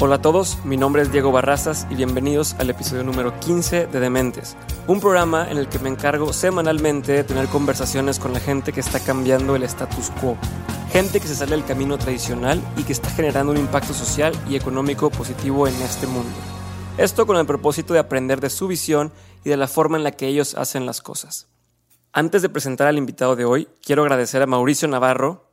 Hola a todos, mi nombre es Diego Barrazas y bienvenidos al episodio número 15 de Dementes, un programa en el que me encargo semanalmente de tener conversaciones con la gente que está cambiando el status quo, gente que se sale del camino tradicional y que está generando un impacto social y económico positivo en este mundo. Esto con el propósito de aprender de su visión y de la forma en la que ellos hacen las cosas. Antes de presentar al invitado de hoy, quiero agradecer a Mauricio Navarro,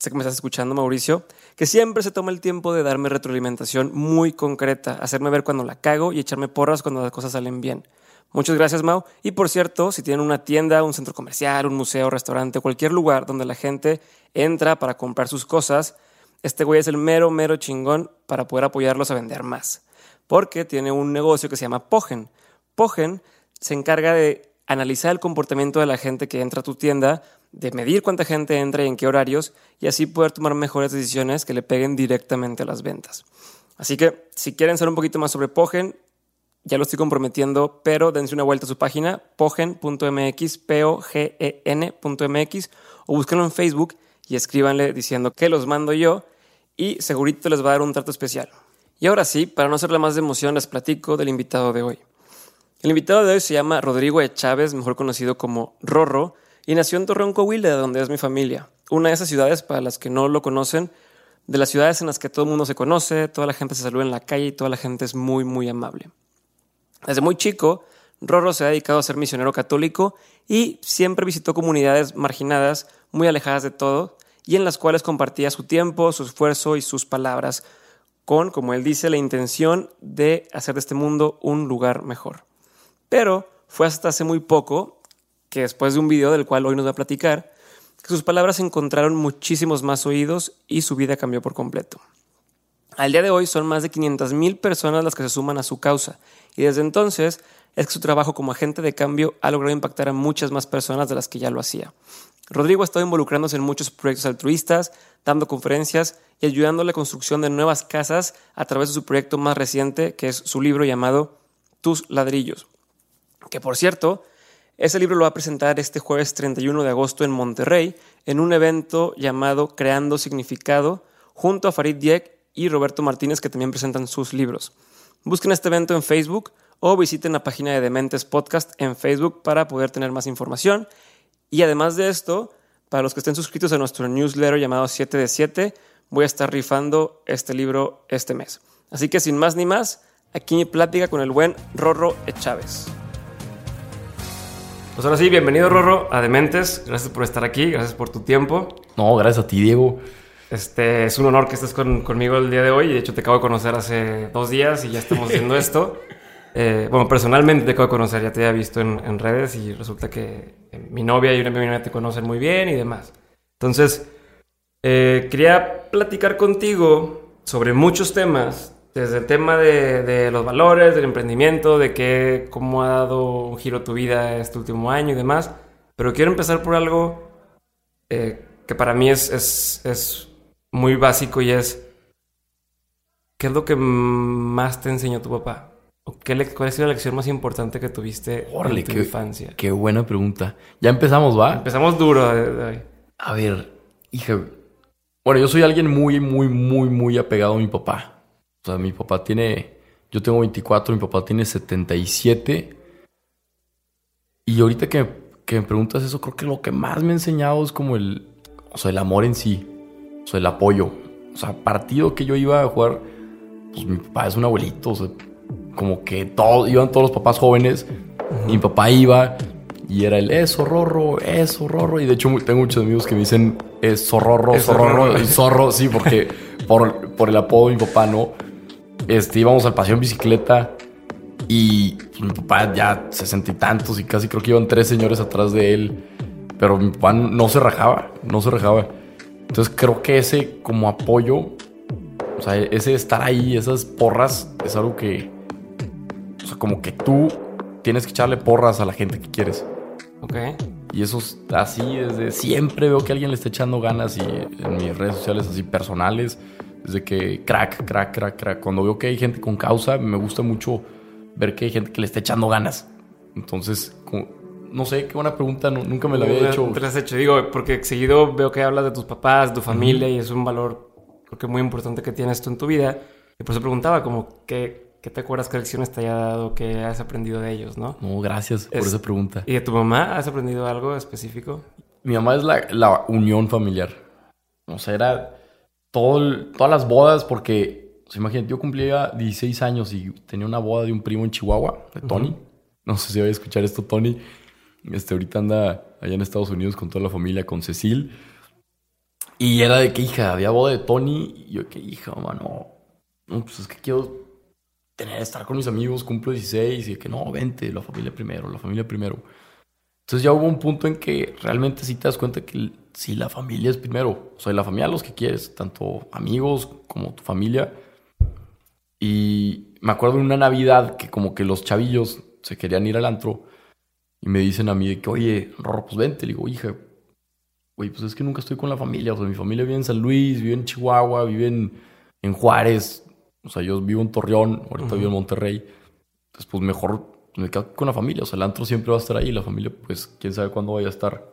sé que me estás escuchando Mauricio, que siempre se toma el tiempo de darme retroalimentación muy concreta, hacerme ver cuando la cago y echarme porras cuando las cosas salen bien. Muchas gracias, Mau. Y por cierto, si tienen una tienda, un centro comercial, un museo, restaurante, cualquier lugar donde la gente entra para comprar sus cosas, este güey es el mero, mero chingón para poder apoyarlos a vender más. Porque tiene un negocio que se llama Pogen. Pogen se encarga de analizar el comportamiento de la gente que entra a tu tienda, de medir cuánta gente entra y en qué horarios, y así poder tomar mejores decisiones que le peguen directamente a las ventas. Así que si quieren saber un poquito más sobre Pogen, ya lo estoy comprometiendo, pero dense una vuelta a su página, pogen.mx, p o g e n.mx, o búsquenlo en Facebook y escríbanle diciendo que los mando yo y segurito les va a dar un trato especial. Y ahora sí, para no hacerle más de emoción, les platico del invitado de hoy. El invitado de hoy se llama Rodrigo. Chávez, mejor conocido como Rorro, y nació en Torreón, Coahuila, de donde es mi familia. Una de esas ciudades, para las que no lo conocen, de las ciudades en las que todo el mundo se conoce, toda la gente se saluda en la calle y toda la gente es muy, muy amable. Desde muy chico, Rorro se ha dedicado a ser misionero católico y siempre visitó comunidades marginadas, muy alejadas de todo, y en las cuales compartía su tiempo, su esfuerzo y sus palabras, con, como él dice, la intención de hacer de este mundo un lugar mejor. Pero fue hasta hace muy poco, que después de un video del cual hoy nos va a platicar, que sus palabras encontraron muchísimos más oídos y su vida cambió por completo. Al día de hoy son más de 500.000 personas las que se suman a su causa y desde entonces es que su trabajo como agente de cambio ha logrado impactar a muchas más personas de las que ya lo hacía. Rodrigo ha estado involucrándose en muchos proyectos altruistas, dando conferencias y ayudando a la construcción de nuevas casas a través de su proyecto más reciente, que es su libro llamado Tus ladrillos. Que por cierto, ese libro lo va a presentar este jueves 31 de agosto en Monterrey, en un evento llamado Creando Significado, junto a Farid Diek y Roberto Martínez, que también presentan sus libros. Busquen este evento en Facebook o visiten la página de Dementes Podcast en Facebook para poder tener más información. Y además de esto, para los que estén suscritos a nuestro newsletter llamado 7 de 7, voy a estar rifando este libro este mes. Así que sin más ni más, aquí mi plática con el buen Rorro E. Pues ahora sí, bienvenido Rorro a Dementes. Gracias por estar aquí, gracias por tu tiempo. No, gracias a ti, Diego. Este, es un honor que estés con- conmigo el día de hoy. De hecho, te acabo de conocer hace dos días y ya estamos haciendo esto. Eh, bueno, personalmente te acabo de conocer, ya te había visto en, en redes y resulta que eh, mi novia y una amiga mía te conocen muy bien y demás. Entonces, eh, quería platicar contigo sobre muchos temas, desde el tema de, de los valores, del emprendimiento, de qué, cómo ha dado un giro tu vida este último año y demás. Pero quiero empezar por algo eh, que para mí es, es, es muy básico y es, ¿qué es lo que más te enseñó tu papá? ¿O qué le- ¿Cuál ha sido la lección más importante que tuviste en tu qué- infancia? Qué buena pregunta. Ya empezamos, ¿va? Empezamos duro hoy. A ver, hija. Bueno, yo soy alguien muy, muy, muy, muy apegado a mi papá. O sea, mi papá tiene. Yo tengo 24, mi papá tiene 77. Y ahorita que, que me preguntas eso, creo que lo que más me ha enseñado es como el. O sea, el amor en sí. O sea, el apoyo. O sea, partido que yo iba a jugar. Pues mi papá es un abuelito. O sea, como que todos, iban todos los papás jóvenes. Y mi papá iba. Y era el eso, rorro, eso, rorro. Y de hecho, tengo muchos amigos que me dicen es zorrorro, Es zorrorro, zorrorro. y zorro, sí, porque por, por el apodo de mi papá, ¿no? Este, íbamos al paseo en bicicleta y pues, mi papá ya sesenta y tantos y casi creo que iban tres señores atrás de él. Pero mi papá no se rajaba, no se rajaba. Entonces creo que ese como apoyo, o sea, ese estar ahí, esas porras, es algo que, o sea, como que tú tienes que echarle porras a la gente que quieres. Ok. Y eso es así desde siempre veo que alguien le está echando ganas y en mis redes sociales así personales, desde que crack, crack, crack, crack. Cuando veo que hay gente con causa, me gusta mucho ver que hay gente que le está echando ganas. Entonces, como- no sé, qué buena pregunta, no- nunca me la había hecho. Te la has hecho, digo, porque seguido veo que hablas de tus papás, de tu familia y es un valor creo que muy importante que tienes tú en tu vida. Y por eso preguntaba, como, ¿qué, qué te acuerdas, qué lecciones te haya dado, qué has aprendido de ellos, no? No, gracias por Es- esa pregunta. ¿Y de tu mamá has aprendido algo específico? Mi mamá es la, la unión familiar. O sea, era todo todas las bodas porque, sea, imagínate, yo cumplía 16 años y tenía una boda de un primo en Chihuahua, de Tony. No sé si voy a escuchar esto, Tony. Este, ahorita anda allá en Estados Unidos con toda la familia, con Cecil. Y era de que, hija, había boda de Tony. Y yo, que hija, mamá, no. No, pues es que quiero tener, estar con mis amigos, cumplo 16. Y de que no, vente, la familia primero, la familia primero. Entonces ya hubo un punto en que realmente sí te das cuenta que sí, la familia es primero. O sea, la familia los que quieres, tanto amigos como tu familia. Y me acuerdo de una Navidad que como que los chavillos se querían ir al antro y me dicen a mí de que, oye, Rorro, pues vente. Le digo, hija, güey, pues es que nunca estoy con la familia. O sea, mi familia vive en San Luis, vive en Chihuahua, vive en, en Juárez. O sea, yo vivo en Torreón, ahorita vivo en Monterrey. Entonces, pues mejor me quedo con la familia. O sea, el antro siempre va a estar ahí. La familia, pues, quién sabe cuándo vaya a estar.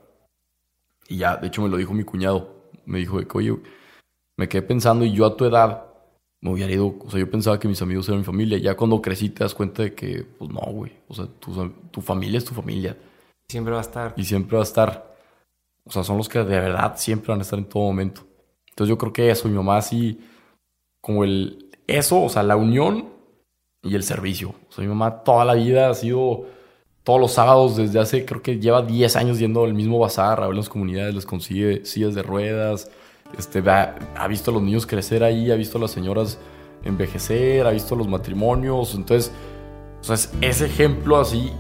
Y ya, de hecho, me lo dijo mi cuñado. Me dijo de que, oye, me quedé pensando y yo a tu edad me hubiera ido. O sea, yo pensaba que mis amigos eran mi familia. Ya cuando crecí te das cuenta de que, pues no, güey. O sea, tu, tu familia es tu familia. Siempre va a estar. Y siempre va a estar. O sea, son los que de verdad siempre van a estar en todo momento. Entonces yo creo que eso, mi mamá así, como el, eso, o sea, la unión y el servicio. O sea, mi mamá toda la vida ha sido, todos los sábados, desde hace, creo que lleva 10 años yendo al mismo bazar, a ver las comunidades, les consigue sillas de ruedas, este, ha visto a los niños crecer ahí, ha visto a las señoras envejecer, ha visto los matrimonios. Entonces, o es ese ejemplo así.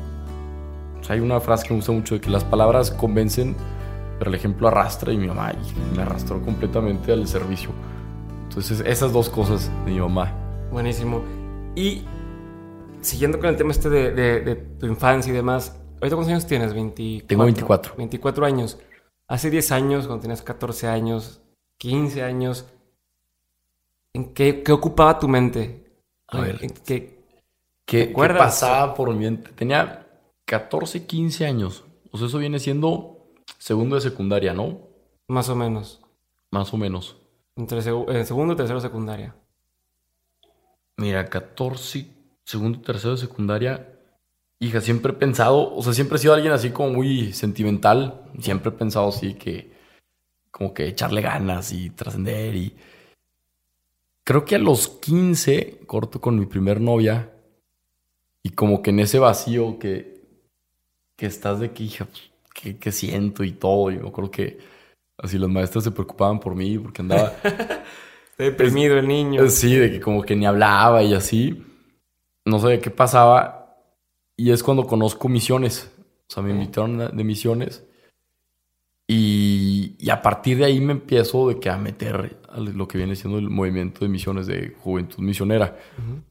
Hay una frase que me gusta mucho de que las palabras convencen, pero el ejemplo arrastra y mi mamá me arrastró completamente al servicio. Entonces, esas dos cosas de mi mamá. Buenísimo. Y siguiendo con el tema este de, de- de tu infancia y demás, ¿ahorita cuántos años tienes? 24. Tengo 24. 24 años. Hace 10 años, cuando tenías 14 años, 15 años, ¿en qué, qué ocupaba tu mente? A ver. ¿En qué- ¿Qué, ¿Te qué pasaba por mi mente? Tenía 14, 15 años. O sea, eso viene siendo segundo de secundaria, ¿no? más o menos? Más o menos. Entre segu- en segundo y tercero secundaria. Mira, 14, segundo, tercero de secundaria. Hija, siempre he pensado, o sea, siempre he sido alguien así como muy sentimental. Siempre he pensado así que, como que echarle ganas y trascender. Y creo que a los 15 corto con mi primer novia. Y como que en ese vacío que, que estás de que, hija, pues, ¿qué, qué siento y todo. Y me acuerdo que así las maestras se preocupaban por mí porque andaba. Deprimido el niño. Sí, de que como que ni hablaba y así. No sabía qué pasaba. Y es cuando conozco misiones. O sea, me invitaron a- de misiones. Y, y a partir de ahí me empiezo de que a meter a lo que viene siendo el movimiento de misiones de juventud misionera. Ujú.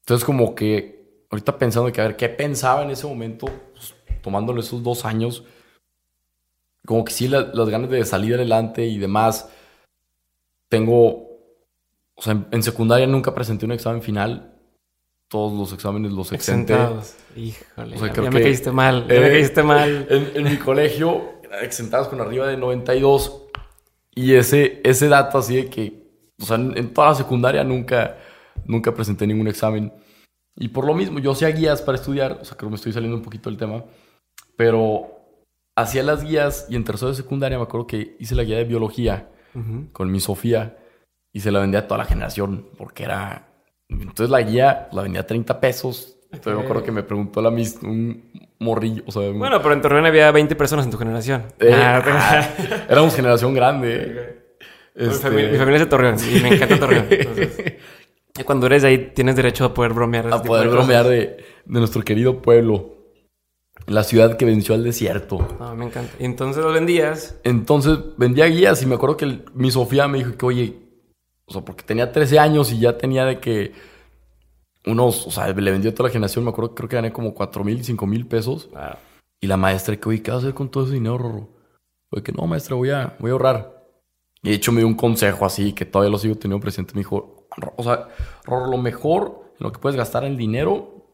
Entonces como que ahorita pensando que a ver qué pensaba en ese momento, pues, tomándole esos dos años, como que sí la- las ganas de salir adelante y demás. Tengo, o sea, en, en secundaria nunca presenté un examen final. Todos los exámenes los exenté. Exentados. Híjole, O sea, ya, me caíste mal. Ya me Eh, caíste mal. En, en mi colegio, exentados con arriba de 92. Y ese, ese dato así de que, o sea, en, en toda la secundaria nunca, nunca presenté ningún examen. Y por lo mismo, yo hacía guías para estudiar, o sea, creo que me estoy saliendo un poquito del tema, pero hacía las guías y en tercero de secundaria me acuerdo que hice la guía de biología con mi Sofía y se la vendía a toda la generación porque era... Entonces la guía la vendía a 30 pesos. Entonces me acuerdo que me preguntó la mis un morrillo, o sea, un- Bueno, pero en Torreón había 20 personas en tu generación. Eh, Ah, éramos generación grande. eh. Mi, Este- familia, mi familia es de Torreón y me encanta Torreón. Entonces, cuando eres de ahí, tienes derecho a poder bromear. de a poder de bromear de, de nuestro querido pueblo. La ciudad que venció al desierto. Me encanta. Y entonces los vendías. Entonces vendía guías y me acuerdo que el- mi Sofía me dijo que, oye, o sea, porque tenía 13 años y ya tenía de que unos, o sea, le vendió a toda la generación, me acuerdo que creo que gané como 4 mil, 5 mil pesos. Ah, Y la maestra, que, oye, ¿qué vas a hacer con todo ese dinero, Rorro? Fue que no, maestra, voy a, voy a ahorrar. Y de hecho me dio un consejo así, que todavía lo sigo teniendo presente. Me dijo, "Ro- o sea, Rorro, lo mejor en lo que puedes gastar el dinero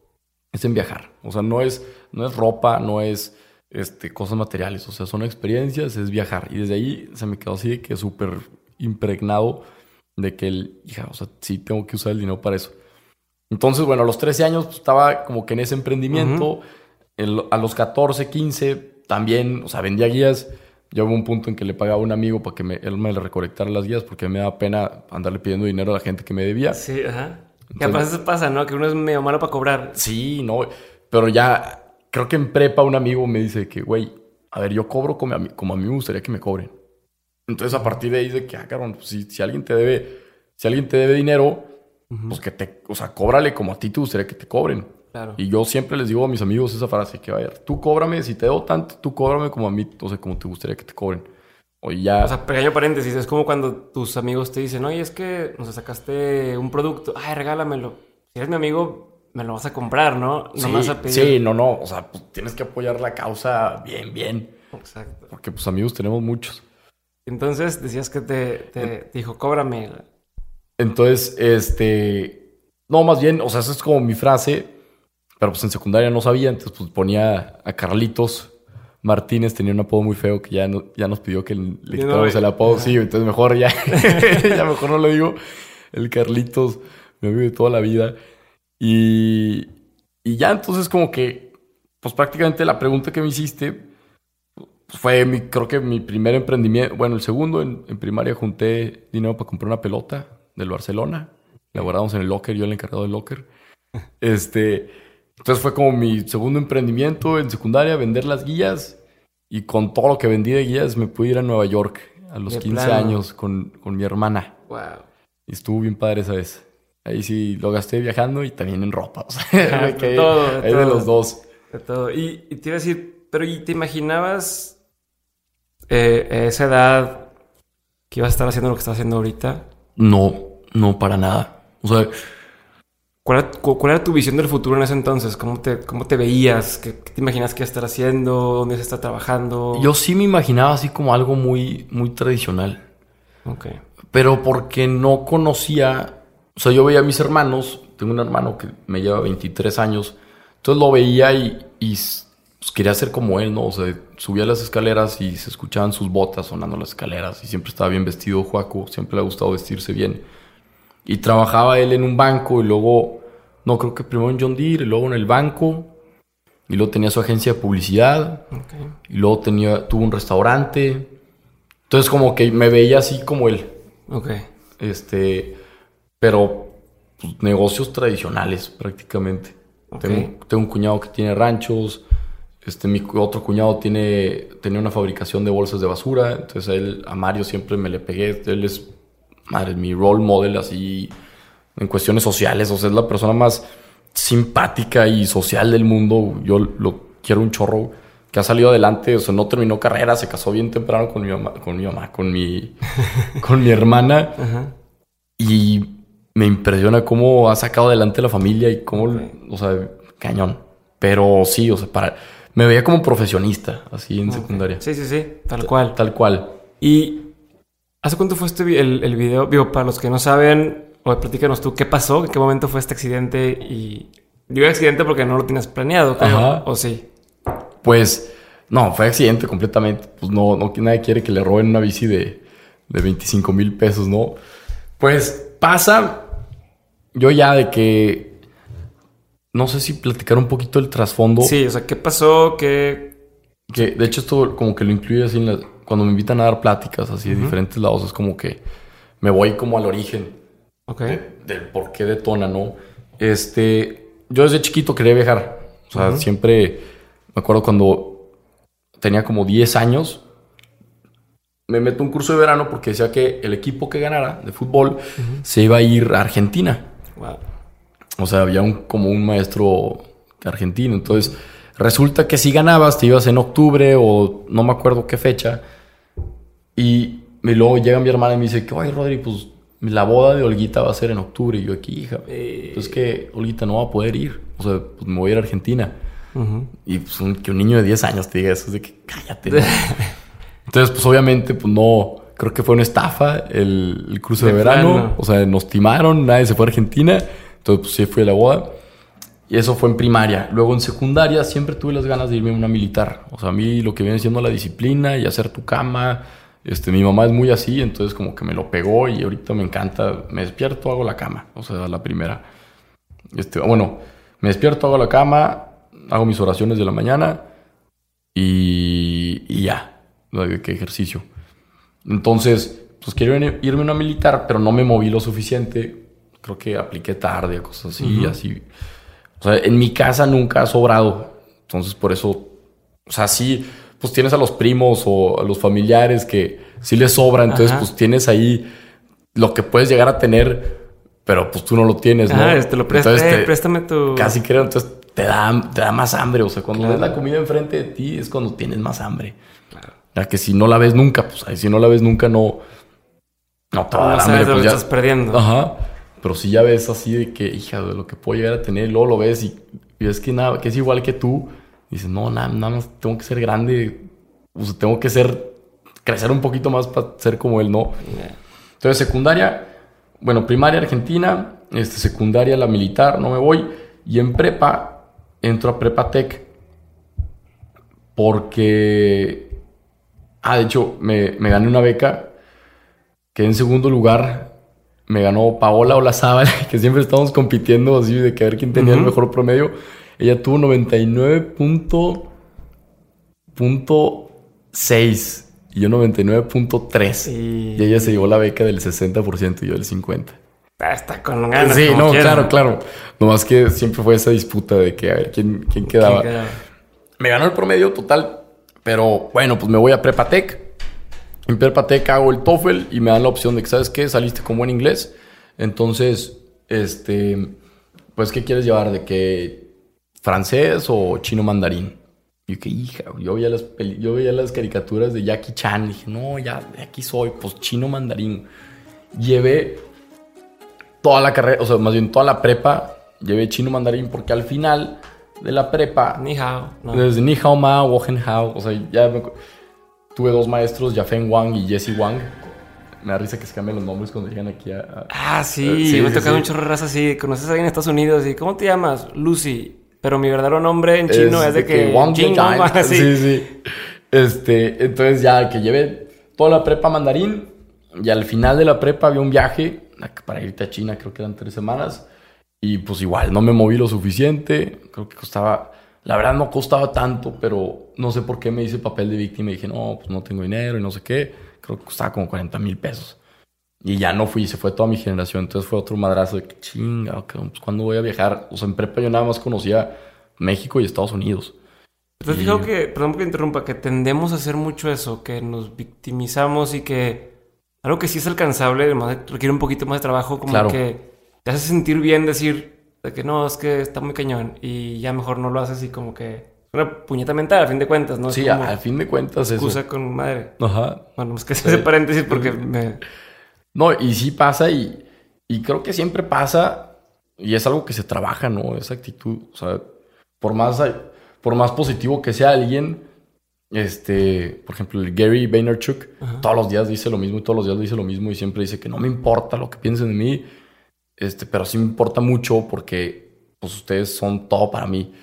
es en viajar. O sea, no es, no es ropa, no es este, cosas materiales. O sea, son experiencias, es viajar. Y desde ahí se me quedó así de que súper impregnado de que el, hija, o sea, sí tengo que usar el dinero para eso. Entonces, bueno, a los 13 años pues, estaba como que en ese emprendimiento. a los 14, 15, también, o sea, vendía guías. Yo hubo un punto en que le pagaba a un amigo para que me, él me le recolectara las guías porque me daba pena andarle pidiendo dinero a la gente que me debía. Sí, ajá. Y a veces pasa, ¿no? Que uno es medio malo para cobrar. Sí, no. Pero ya, creo que en prepa un amigo me dice que, güey, a ver, yo cobro como a, mí, como a mí me gustaría que me cobren. Entonces, a partir de ahí, de que, ah, cabrón, pues, si, si alguien te debe, si alguien te debe dinero, pues que te, o sea, cóbrale como a ti te gustaría que te cobren. Claro. Y yo siempre les digo a mis amigos esa frase, que vaya, tú cóbrame, si te debo tanto, tú cóbrame como a mí, o sea, como te gustaría que te cobren. O ya... O sea, pequeño paréntesis, es como cuando tus amigos te dicen, oye, es que nos sacaste un producto, ay, regálamelo. Si eres mi amigo, me lo vas a comprar, ¿no? No vas a pedir. Sí, no, no, o sea, pues tienes que apoyar la causa bien, bien. Exacto. Porque pues amigos tenemos muchos. Entonces decías que te, dijo, cóbrame. Entonces, este. No, más bien, o sea, esa es como mi frase. Pero pues en secundaria no sabía, entonces pues ponía a Carlitos Martínez, tenía un apodo muy feo que ya, ya nos pidió que le quitáramos el apodo. Sí, entonces mejor ya, ya mejor no lo digo. El Carlitos, me amigo de toda la vida. Y, y ya entonces como que, pues prácticamente la pregunta que me hiciste fue mi, creo que mi primer emprendimiento. Bueno, el segundo, en, primaria junté dinero para comprar una pelota del Barcelona. La guardamos en el locker, yo el encargado del locker. Este, entonces fue como mi segundo emprendimiento en secundaria, vender las guías. Y con todo lo que vendí de guías me pude ir a Nueva York a los 15 años con, con, mi hermana. Wow. Y estuvo bien padre esa vez. Ahí sí lo gasté viajando y también en ropa. O sea, de todo, de, de los dos. De todo. Y, y te iba a decir, pero ¿y te imaginabas eh, esa edad que ibas a estar haciendo lo que estás haciendo ahorita? No, no para nada. O sea, ¿cuál era, tu visión del futuro en ese entonces? ¿Cómo te, cómo te veías? ¿Qué, te imaginas que ibas a estar haciendo? ¿Dónde se está trabajando? Yo sí me imaginaba así como algo muy, muy tradicional. Ok. Pero porque no conocía, o sea, yo veía a mis hermanos, tengo un hermano que me lleva 23 años, entonces lo veía y, y pues, quería ser como él, ¿no? O sea, subía las escaleras y se escuchaban sus botas sonando las escaleras y siempre estaba bien vestido Juaco, siempre le ha gustado vestirse bien. Y trabajaba él en un banco y luego, no, creo que primero en John Deere y luego en el banco. Y luego tenía su agencia de publicidad. Y luego tenía, tuvo un restaurante. Entonces como que me veía así como él. Ok. Este, pero pues, negocios tradicionales prácticamente. Tengo, tengo, un cuñado que tiene ranchos, este, mi otro cuñado tiene, tenía una fabricación de bolsas de basura, entonces a él, a Mario siempre me le pegué, él es, madre, mi role model así en cuestiones sociales, o sea, es la persona más simpática y social del mundo, yo lo quiero un chorro, que ha salido adelante, o sea, no terminó carrera, se casó bien temprano con mi mamá, con mi mamá, con mi, con mi hermana, y me impresiona cómo ha sacado adelante la familia y cómo, o sea, cañón, pero sí, o sea, para me veía como profesionista, así en secundaria. Sí, sí, sí, tal cual. Tal cual. ¿Y hace cuánto fue este el, el video? Digo, para los que no saben, o platícanos tú, ¿qué pasó? ¿En qué momento fue este accidente? Y digo accidente porque no lo tienes planeado, creo. ¿O sí? Pues, no, fue accidente completamente. Pues no, no nadie quiere que le roben una bici de, de 25 mil pesos, ¿no? Pues pasa, yo ya de que no sé si platicar un poquito el trasfondo. Sí, o sea, ¿qué pasó? ¿Qué...? Que, de hecho, esto como que lo incluye así en la, cuando me invitan a dar pláticas así de diferentes lados. Es como que me voy como al origen. Ok. del por qué detona, ¿no? Este... Yo desde chiquito quería viajar. O sea, siempre... Me acuerdo cuando tenía como 10 años. Me meto un curso de verano porque decía que el equipo que ganara de fútbol se iba a ir a Argentina. Wow. O sea, había un, como un maestro argentino. Entonces, resulta que si ganabas, te ibas en octubre o no me acuerdo qué fecha. Y, luego llega mi hermana y me dice que, oye, Rodri, pues la boda de Olguita va a ser en octubre. Y yo aquí, hija, eh. pues que Olguita no va a poder ir. O sea, pues me voy a ir a Argentina. Y pues que un niño de 10 años te diga eso, es de que cállate. Entonces, pues obviamente, pues no, creo que fue una estafa el, el cruce de, verano. O sea, nos timaron, nadie se fue a Argentina. Entonces, pues sí fui a la boda. Y eso fue en primaria. Luego en secundaria siempre tuve las ganas de irme a una militar. O sea, a mí lo que viene siendo la disciplina y hacer tu cama, Este, mi mamá es muy así, entonces como que me lo pegó y ahorita me encanta. Me despierto, hago la cama. O sea, la primera. Este, bueno, me despierto, hago la cama, hago mis oraciones de la mañana y, y ya. ¿Qué ejercicio? Entonces, pues quiero irme a una militar, pero no me moví lo suficiente. Creo que apliqué tarde, cosas así, así. O sea, en mi casa nunca ha sobrado. Entonces, por eso, o sea, sí, pues tienes a los primos o a los familiares que sí les sobra. Entonces, pues tienes ahí lo que puedes llegar a tener, pero pues tú no lo tienes, ¿no? Ah, te lo presté, préstame tu... Casi creo, entonces te da, te da más hambre. O sea, cuando ves la comida enfrente de ti es cuando tienes más hambre. Claro. Ya que si no la ves nunca, pues ahí si no la ves nunca no... No te va a dar hambre. Pues, ya... estás perdiendo. Ajá. Pero si ya ves así de que, hija, de lo que puedo llegar a tener, luego lo ves y, ves que nada, que es igual que tú, dices, no, nada, nada más tengo que ser grande, o sea, tengo que ser, crecer un poquito más para ser como él, ¿no? Entonces, secundaria, bueno, primaria Argentina, este, secundaria la militar, no me voy, y en prepa, entro a Prepa Tech, porque, ah, de hecho, me, me gané una beca, quedé en segundo lugar me ganó Paola Olazábal, que siempre estamos compitiendo así de que a ver quién tenía el mejor promedio. Ella tuvo 99.6 y yo 99.3. Y... ella se llevó la beca del 60% y yo del 50%. Ah, está con ganas. Sí, no, claro, claro. Nomás que siempre fue esa disputa de que a ver quién, quién quedaba. Me ganó el promedio total, pero bueno, pues me voy a Prepatec en Perpatec hago el TOEFL y me dan la opción de que, ¿sabes qué? Saliste con buen inglés. Entonces, este, pues, ¿qué quieres llevar? ¿De que francés o chino mandarín? Y que, hija, yo veía, las yo veía las caricaturas de Jackie Chan. Y dije, no, ya, de aquí soy, pues chino mandarín. Llevé toda la carrera, o sea, más bien toda la prepa, llevé chino mandarín porque al final de la prepa. Ni hao. Desde ni hao ma, wohen hao. O sea, ya me tuve dos maestros, Yafen Wang y Jesse Wang. Me da risa que se cambien los nombres cuando llegan aquí a. ah, sí, sí me sí, tocado un chorro de raza así. Conoces a alguien en Estados Unidos y ¿cómo te llamas? Lucy. Pero mi verdadero nombre en chino es, de, que. Wang Jing Sí, sí. Este, entonces ya que llevé toda la prepa mandarín y al final de la prepa había un viaje para irte a China, creo que eran tres semanas. Y pues igual, no me moví lo suficiente. Creo que costaba la verdad no costaba tanto, pero no sé por qué me hice papel de víctima y dije, no, pues no tengo dinero y no sé qué. Creo que costaba como 40 mil pesos. Y ya no fui, se fue toda mi generación. Entonces fue otro madrazo de que chinga, pues cuando voy a viajar. O sea, en prepa yo nada más conocía México y Estados Unidos. ¿Te has fijado que, perdón que interrumpa, que tendemos a hacer mucho eso, que nos victimizamos y que algo que sí es alcanzable, requiere un poquito más de trabajo, como que te hace sentir bien decir, de que no, es que está muy cañón y ya mejor no lo haces y como que una puñeta mental a fin de cuentas, ¿no? Sí, al fin de cuentas excusa eso. con madre. Ajá. Bueno, es que se hace paréntesis porque me... No, y sí pasa y, y creo que siempre pasa y es algo que se trabaja, ¿no? Esa actitud, o sea, por más, por más positivo que sea alguien, este, por ejemplo, el Gary Vaynerchuk, todos los días dice lo mismo y todos los días dice lo mismo y siempre dice que no me importa lo que piensen de mí, este, pero sí me importa mucho porque pues ustedes son todo para mí.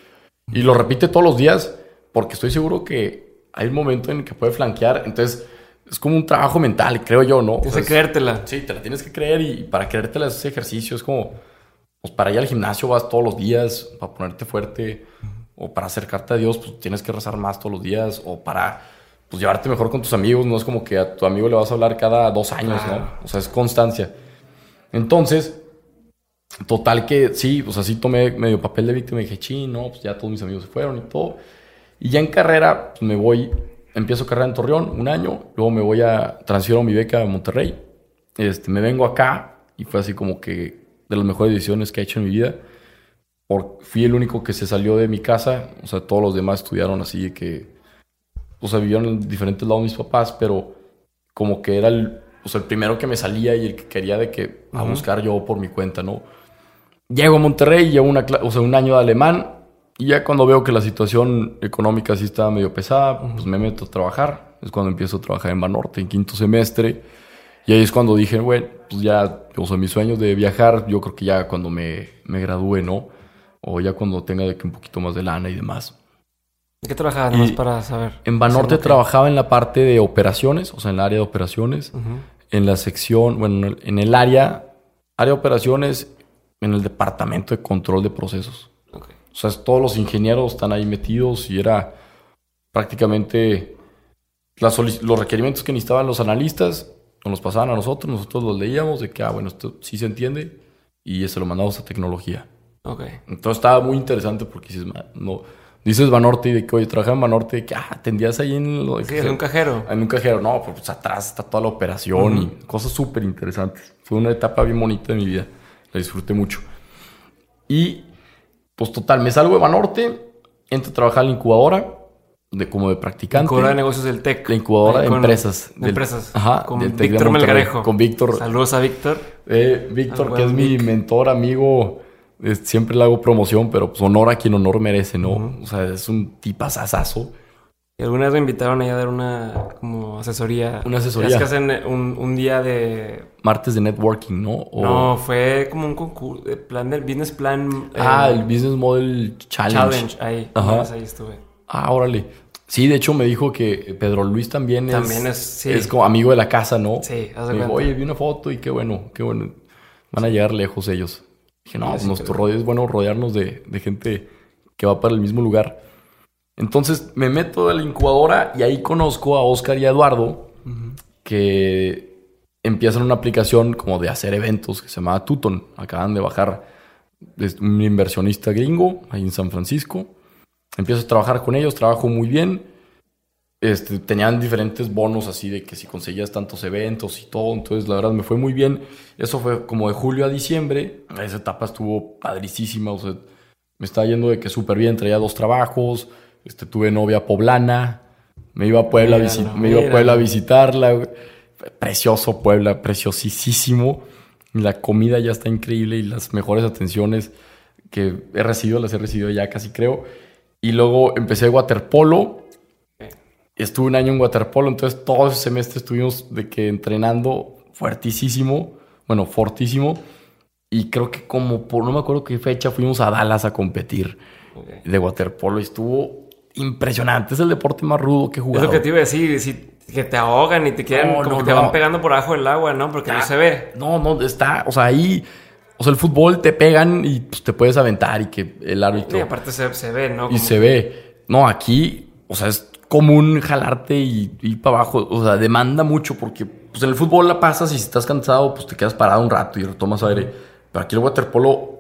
Y lo repite todos los días porque estoy seguro que hay un momento en que puede flanquear. Entonces es como un trabajo mental, creo yo, ¿no? Tienes que creértela. Sí, te la tienes que creer y para creértela ese ejercicio es como, pues para ir al gimnasio vas todos los días, para ponerte fuerte o para acercarte a Dios, pues tienes que rezar más todos los días o para pues llevarte mejor con tus amigos, no es como que a tu amigo le vas a hablar cada dos años, ¿no? O sea, es constancia. Entonces, Total que sí, pues así tomé medio papel de víctima y dije, sí, no, pues ya todos mis amigos se fueron y todo. Y ya en carrera, pues me voy, empiezo carrera en Torreón, un año, luego me voy a, transfiero mi beca a Monterrey. Este, me vengo acá y fue así como que de las mejores decisiones que he hecho en mi vida. Por, fui el único que se salió de mi casa, o sea, todos los demás estudiaron así que, o sea, vivieron en diferentes lados mis papás, pero como que era el, o sea, el primero que me salía y el que quería de que a buscar yo por mi cuenta, ¿no? Llego a Monterrey, llevo una, o sea, un año de alemán y ya cuando veo que la situación económica sí está medio pesada, pues me meto a trabajar. Es cuando empiezo a trabajar en Banorte en quinto semestre. Y ahí es cuando dije, bueno, pues ya, o sea, mis sueños de viajar, yo creo que ya cuando me, me gradúe, ¿no? O ya cuando tenga de que un poquito más de lana y demás. ¿De qué trabajabas nomás para saber? En Banorte trabajaba en la parte de operaciones, o sea, en el área de operaciones. En la sección, bueno, en el área, área de operaciones, en el departamento de control de procesos. O sea, todos los ingenieros están ahí metidos y era prácticamente los requerimientos que necesitaban los analistas, nos los pasaban a nosotros, nosotros los leíamos de que, ah, bueno, esto sí se entiende y se lo mandamos a tecnología. Okay. Entonces estaba muy interesante porque dices, no, dices Banorte y de que, oye, trabajaba en Banorte y que, ah, atendías ahí en, lo, en un cajero. En un cajero, no, pues atrás está toda la operación y cosas súper interesantes. Fue una etapa bien bonita de mi vida, la disfruté mucho. Y, pues total, me salgo de Banorte, entro a trabajar en la incubadora de como de practicante. Incubadora de negocios del TEC. La incubadora de empresas. De empresas. Ajá. Con Víctor Melgarejo. Con Víctor. Saludos a Víctor. Eh, Víctor, que es mi mentor, amigo. siempre le hago promoción, pero pues honor a quien honor merece, ¿no? O sea, es un tipazazazo. Y alguna vez me invitaron a dar una como asesoría. Una asesoría. Es que hacen un, un, día de... Martes de networking, ¿no? No, fue como un concurso, plan del business plan. Ah, el Business Model Challenge. Challenge, ahí. Ajá. Ahí estuve. Ah, órale. Sí, de hecho me dijo que Pedro Luis también es, también es, es como amigo de la casa, ¿no? Sí, me dijo, oye, vi una foto y qué bueno, qué bueno. Van a llegar lejos ellos. Dije, no, pues nuestro rodeo es bueno rodearnos de, gente que va para el mismo lugar. Entonces me meto a la incubadora y ahí conozco a Oscar y a Eduardo que empiezan una aplicación como de hacer eventos que se llama Tuton. Acaban de bajar un inversionista gringo ahí en San Francisco empiezo a trabajar con ellos, trabajo muy bien. Este, tenían diferentes bonos así de que si conseguías tantos eventos y todo, entonces la verdad me fue muy bien. Eso fue como de julio a diciembre, esa etapa estuvo padricísima, o sea, me estaba yendo de que súper bien, traía dos trabajos, este, tuve novia poblana, me iba a Puebla, me iba a, Puebla a visitarla, precioso Puebla, preciosísimo, la comida ya está increíble y las mejores atenciones que he recibido, las he recibido ya casi creo. Y luego empecé waterpolo. Estuve un año en waterpolo, entonces todo ese semestre estuvimos de que entrenando fuertísimo, bueno, fortísimo. Y creo que como por no me acuerdo qué fecha fuimos a Dallas a competir de waterpolo y estuvo impresionante. Es el deporte más rudo que he jugado. Es lo que te iba a decir, que te ahogan y te quieren, como que te van pegando por abajo del agua, ¿no? Porque no se ve. No, no, está, o sea, ahí o sea, el fútbol te pegan y pues, te puedes aventar y que el árbitro. Y aparte se, ve, ¿no? y se ve. No, aquí, o sea, es común jalarte y ir para abajo. O sea, demanda mucho porque pues, en el fútbol la pasas y si estás cansado, pues te quedas parado un rato y retomas aire. Pero aquí el waterpolo,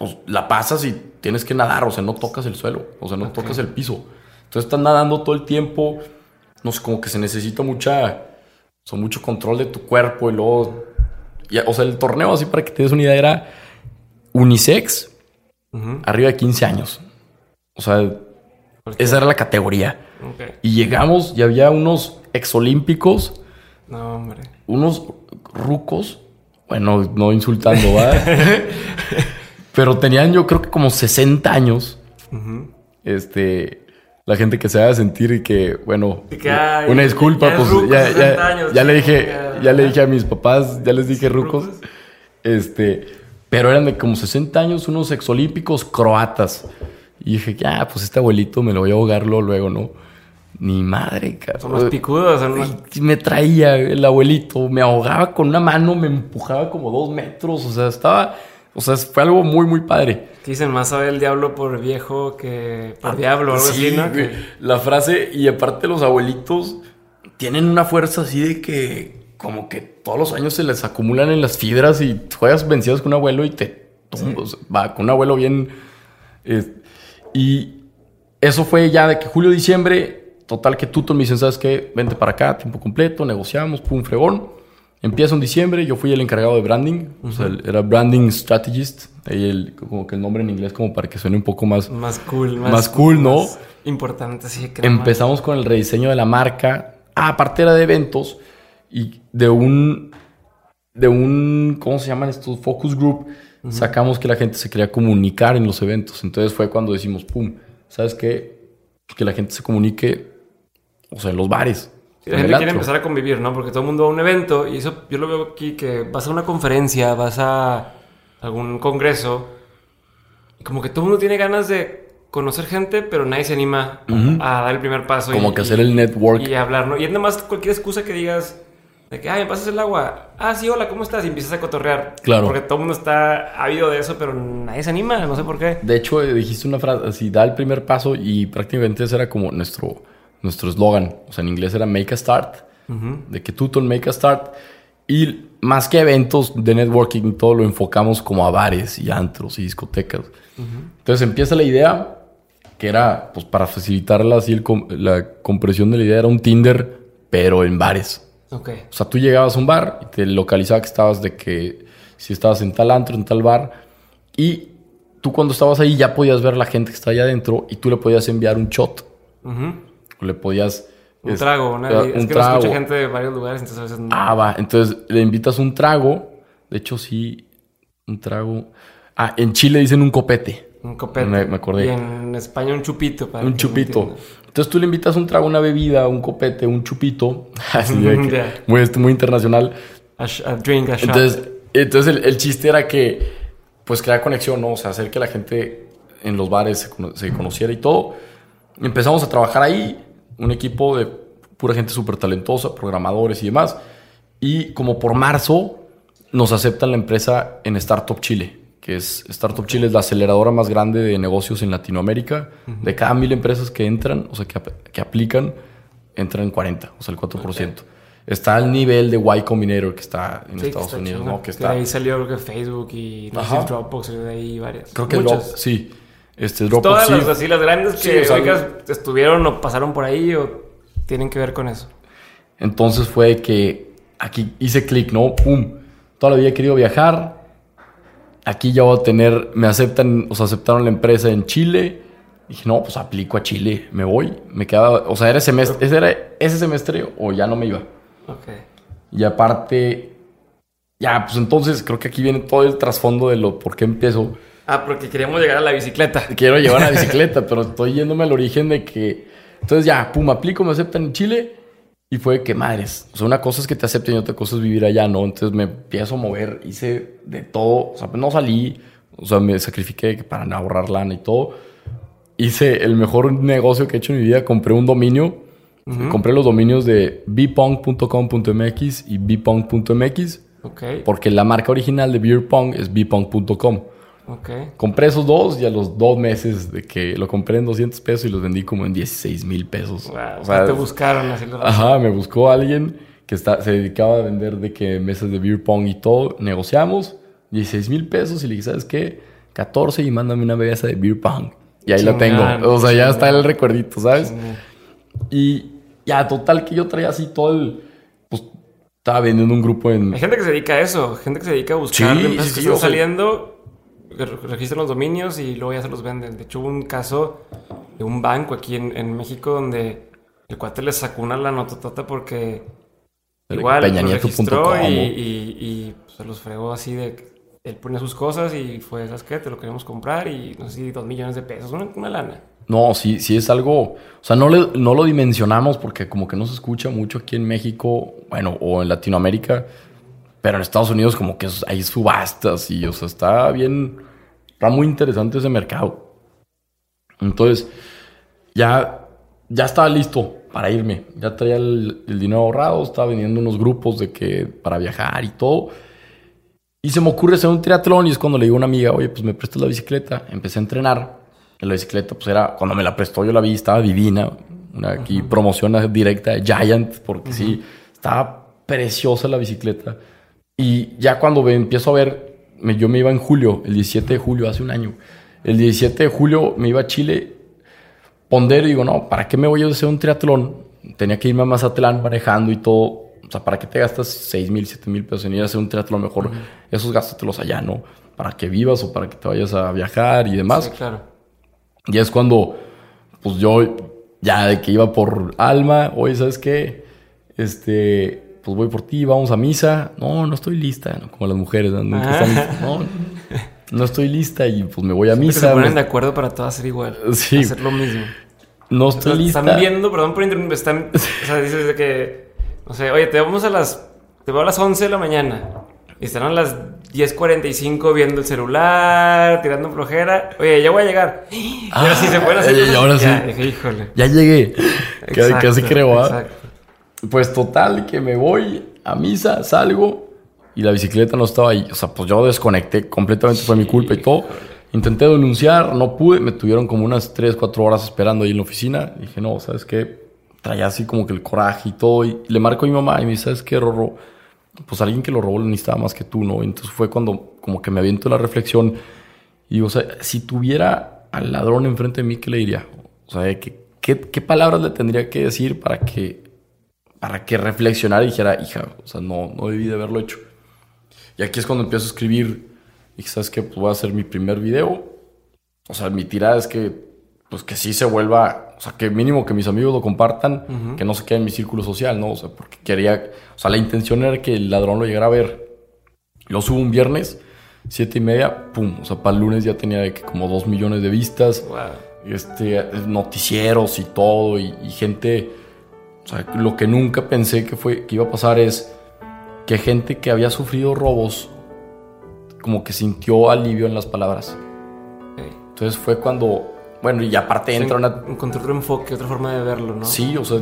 pues la pasas y tienes que nadar, o sea, no tocas el suelo, o sea, no tocas el piso. Entonces estás nadando todo el tiempo. No sé, como que se necesita mucha. O mucho control de tu cuerpo y luego o sea, el torneo, así para que te des una idea, era unisex, arriba de 15 años. O sea, esa era la categoría. Y llegamos y había unos exolímpicos. No, hombre. Unos rucos. Bueno, no insultando, ¿va? Pero tenían yo creo que como 60 años. Este la gente que se haga sentir y que, bueno, una disculpa, pues ya, ya, le dije, ya le dije a mis papás, ya les dije rucos, este, pero eran de como 60 años, unos exolímpicos croatas. Y dije, ya, pues este abuelito me lo voy a ahogarlo luego, ¿no? Ni madre, cara. Son los picudos, Me traía el abuelito, me ahogaba con una mano, me empujaba como dos metros, o sea, estaba o sea, fue algo muy, muy padre. Dicen, más sabe el diablo por viejo que por diablo, algo así, ¿no? La frase, y aparte los abuelitos tienen una fuerza así de que como que todos los años se les acumulan en las fibras y juegas vencidos con un abuelo y te tumbas. Va, con un abuelo bien... y eso fue ya de que julio, diciembre, total que tú me dicen, ¿sabes qué? Vente para acá, tiempo completo, negociamos, pum, fregón. Empieza en diciembre, yo fui el encargado de branding, o sea, era branding strategist, ahí el, como que el nombre en inglés como para que suene un poco más... Más cool, más, cool, ¿no? importante, sí. Empezamos con el rediseño de la marca, ah, aparte era de eventos y de un, de un, ¿cómo se llaman estos? Focus group, sacamos que la gente se quería comunicar en los eventos, entonces fue cuando decimos, pum, ¿sabes qué? Que la gente se comunique, o sea, en los bares la gente quiere empezar a convivir, ¿no? Porque todo el mundo va a un evento y eso yo lo veo aquí que vas a una conferencia, vas a algún congreso y como que todo el mundo tiene ganas de conocer gente, pero nadie se anima a dar el primer paso. Como y- que hacer el network. Y hablar, ¿no? Y es nada más cualquier excusa que digas de que, ay, me pasas el agua. Ah, sí, hola, ¿cómo estás? Y empiezas a cotorrear. Claro. Porque todo el mundo está ávido de eso, pero nadie se anima, no sé por qué. De hecho, eh, dijiste una frase así, da el primer paso y prácticamente ese era como nuestro nuestro eslogan. O sea, en inglés era make a start, de que Tuton make a start. Y más que eventos de networking, todo lo enfocamos como a bares y antros y discotecas. Entonces empieza la idea, que era, pues para facilitarla así, el com- la compresión de la idea era un Tinder, pero en bares. Ok. O sea, tú llegabas a un bar y te localizaba que estabas de que si estabas en tal antro, en tal bar. Y tú cuando estabas ahí ya podías ver la gente que está allá adentro y tú le podías enviar un shot. Ujú. O le podías... Un es- trago, una eh. Es un que lo trago. escucha gente de varios lugares, entonces a veces no. Ah, va. Entonces le invitas un trago. De hecho, sí, un trago. Ah, en Chile dicen un copete. Un copete. Me- me acordé. Y en España un chupito. Para Un chupito. Entonces tú le invitas un trago, una bebida, un copete, un chupito. Así de que- muy, muy internacional. A, drink, a shot. Entonces, entonces el, el chiste era que, pues, crear conexión, ¿no? O sea, hacer que la gente en los bares se conociera y todo. Empezamos a trabajar ahí, un equipo de pura gente súper talentosa, programadores y demás. Y como por marzo nos aceptan la empresa en Startup Chile, que es Startup Chile es la aceleradora más grande de negocios en Latinoamérica. De cada mil empresas que entran, o sea, que, que aplican, entran 40, o sea, el 4%. Está al nivel de Y Combinator que está en Sí, Estados está Unidos. ¿no? Que Que está, de ahí salió creo que Facebook y Dropbox salió de ahí varias. creo que Muchas. Sí. Este, Dropbox, Todas sí. las así, las grandes Sí, que o sea, oigas, estuvieron o pasaron por ahí o tienen que ver con eso. Entonces fue que aquí hice clic, ¿no? ¡Pum! Toda la vida he querido viajar. Aquí ya voy a tener, me aceptan, o sea, aceptaron la empresa en Chile. Dije, no, pues aplico a Chile, me voy. Me quedaba, o sea, era semestre, ese era ese semestre o ya no me iba. Ok. Y aparte, ya, pues entonces creo que aquí viene todo el trasfondo de lo por qué empiezo. Ah, porque queríamos llegar a la bicicleta. Quiero llevar una bicicleta, pero estoy yéndome al origen de que. Entonces ya, pum, aplico, me aceptan en Chile. Y fue que madres. O sea, una cosa es que te acepten y otra cosa es vivir allá, ¿no? Entonces me empiezo a mover, hice de todo. O sea, no salí. O sea, me sacrifiqué para ahorrar lana y todo. Hice el mejor negocio que he hecho en mi vida. Compré un dominio. Compré los dominios de bpong.com.mx y bpong.mx. Ok. Porque la marca original de beer pong es bpong.com. Ok. Compré esos dos y a los dos meses de que lo compré en 200 pesos y los vendí como en 16 mil pesos. Wow, O sea, te buscaron así lo ajá, me buscó alguien que está, se dedicaba a vender de que mesas de beer pong y todo. Negociamos 16 mil pesos y le dije, ¿sabes qué? 14 y mándame una mesa de beer pong. Y ahí la tengo. O sea, ya está el recuerdito, ¿sabes? Y ya, total que yo traía así todo el... Pues estaba vendiendo un grupo en... Hay gente que se dedica a eso, gente que se dedica a buscar Sí, empresas sí, que están saliendo, registran los dominios y luego ya se los venden. De hecho, hubo un caso de un banco aquí en, en México donde el cuate le sacó una la nototota porque Pero igual Nieto registró y, ¿no? y- y, pues, se los fregó así de él ponía sus cosas y fue, ¿sabes qué? Te lo queremos comprar y no sé si dos millones de pesos, una, una lana. No, sí, sí es algo. O sea, no, le- no lo dimensionamos porque como que no se escucha mucho aquí en México, bueno, o en Latinoamérica, pero en Estados Unidos como que hay subastas y, o sea, está bien. Está muy interesante ese mercado. Entonces, ya, ya estaba listo para irme. Ya traía el, el dinero ahorrado, estaba vendiendo unos grupos de que para viajar y todo. Y se me ocurre hacer un triatlón y es cuando le digo a una amiga, oye, pues me prestas la bicicleta. Empecé a entrenar. En la bicicleta, pues era, cuando me la prestó yo la vi, estaba divina. Una aquí promoción directa de Giant, porque sí, estaba preciosa la bicicleta. Y ya cuando me empiezo a ver, me- yo me iba en julio, el 17 de julio, hace un año. El 17 de julio me iba a Chile, pondero y digo, no, ¿para qué me voy a hacer un triatlón? Tenía que irme a Mazatlán manejando y todo. O sea, ¿para qué te gastas 6 mil, 7 mil pesos en ir a hacer un triatlón? Mejor esos gástatelos allá, ¿no? Para que vivas o para que te vayas a viajar y demás. Sí, claro. Y es cuando, pues yo, ya de que iba por alma, oye, ¿sabes qué? Este, pues voy por ti, vamos a misa. No, no estoy lista, ¿no? como las mujeres, ¿no? Nunca Ah. están, no, no estoy lista y pues me voy a Que se misa. ponen me- de acuerdo para todas hacer igual. Sí. Hacer lo mismo. no O estoy sea, lista. Están viendo, perdón por interrumpir, están, o sea, dices de que, no sé, oye, te vamos a las, te veo a las 11 de la mañana y están a las 10.45 viendo el celular, tirando flojera. Oye, ya voy a llegar. y ahora sí se puede hacer. y ahora sí. Ya, dije, híjole. Ya llegué. Exacto, Casi creo, ¿ah? exacto. Pues total, que me voy a misa, salgo y la bicicleta no estaba ahí. O sea, pues yo desconecté completamente, fue mi culpa y todo. Intenté denunciar, no pude, me tuvieron como unas 3, 4 horas esperando ahí en la oficina. Dije, no, ¿sabes qué? Traía así como que el coraje y todo. Y le marco a mi mamá y me dice, ¿sabes qué, Rorro? Pues alguien que lo robó lo necesitaba más que tú, ¿no? Entonces fue cuando como que me aviento la reflexión y o sea, si tuviera al ladrón enfrente de mí, ¿qué le diría? O sea, ¿qué, qué, qué palabras le tendría que decir para que para que reflexionara y dijera, hija, o sea, no, no debí de haberlo hecho. Y aquí es cuando empiezo a escribir, y sabes que pues voy a hacer mi primer video. O sea, mi tirada es que, pues que sí se vuelva, o sea, que mínimo que mis amigos lo compartan, que no se quede en mi círculo social, ¿no? O sea, porque quería, o sea, la intención era que el ladrón lo llegara a ver. Lo subo un viernes, siete y media, pum, o sea, para el lunes ya tenía de que como dos millones de vistas, Wow. este, noticieros y todo, y, y gente, o sea, lo que nunca pensé que, fue, que iba a pasar es que gente que había sufrido robos, como que sintió alivio en las palabras. Entonces fue cuando, bueno, y aparte entra una... Encontré otro enfoque, otra forma de verlo, ¿no? Sí, o sea,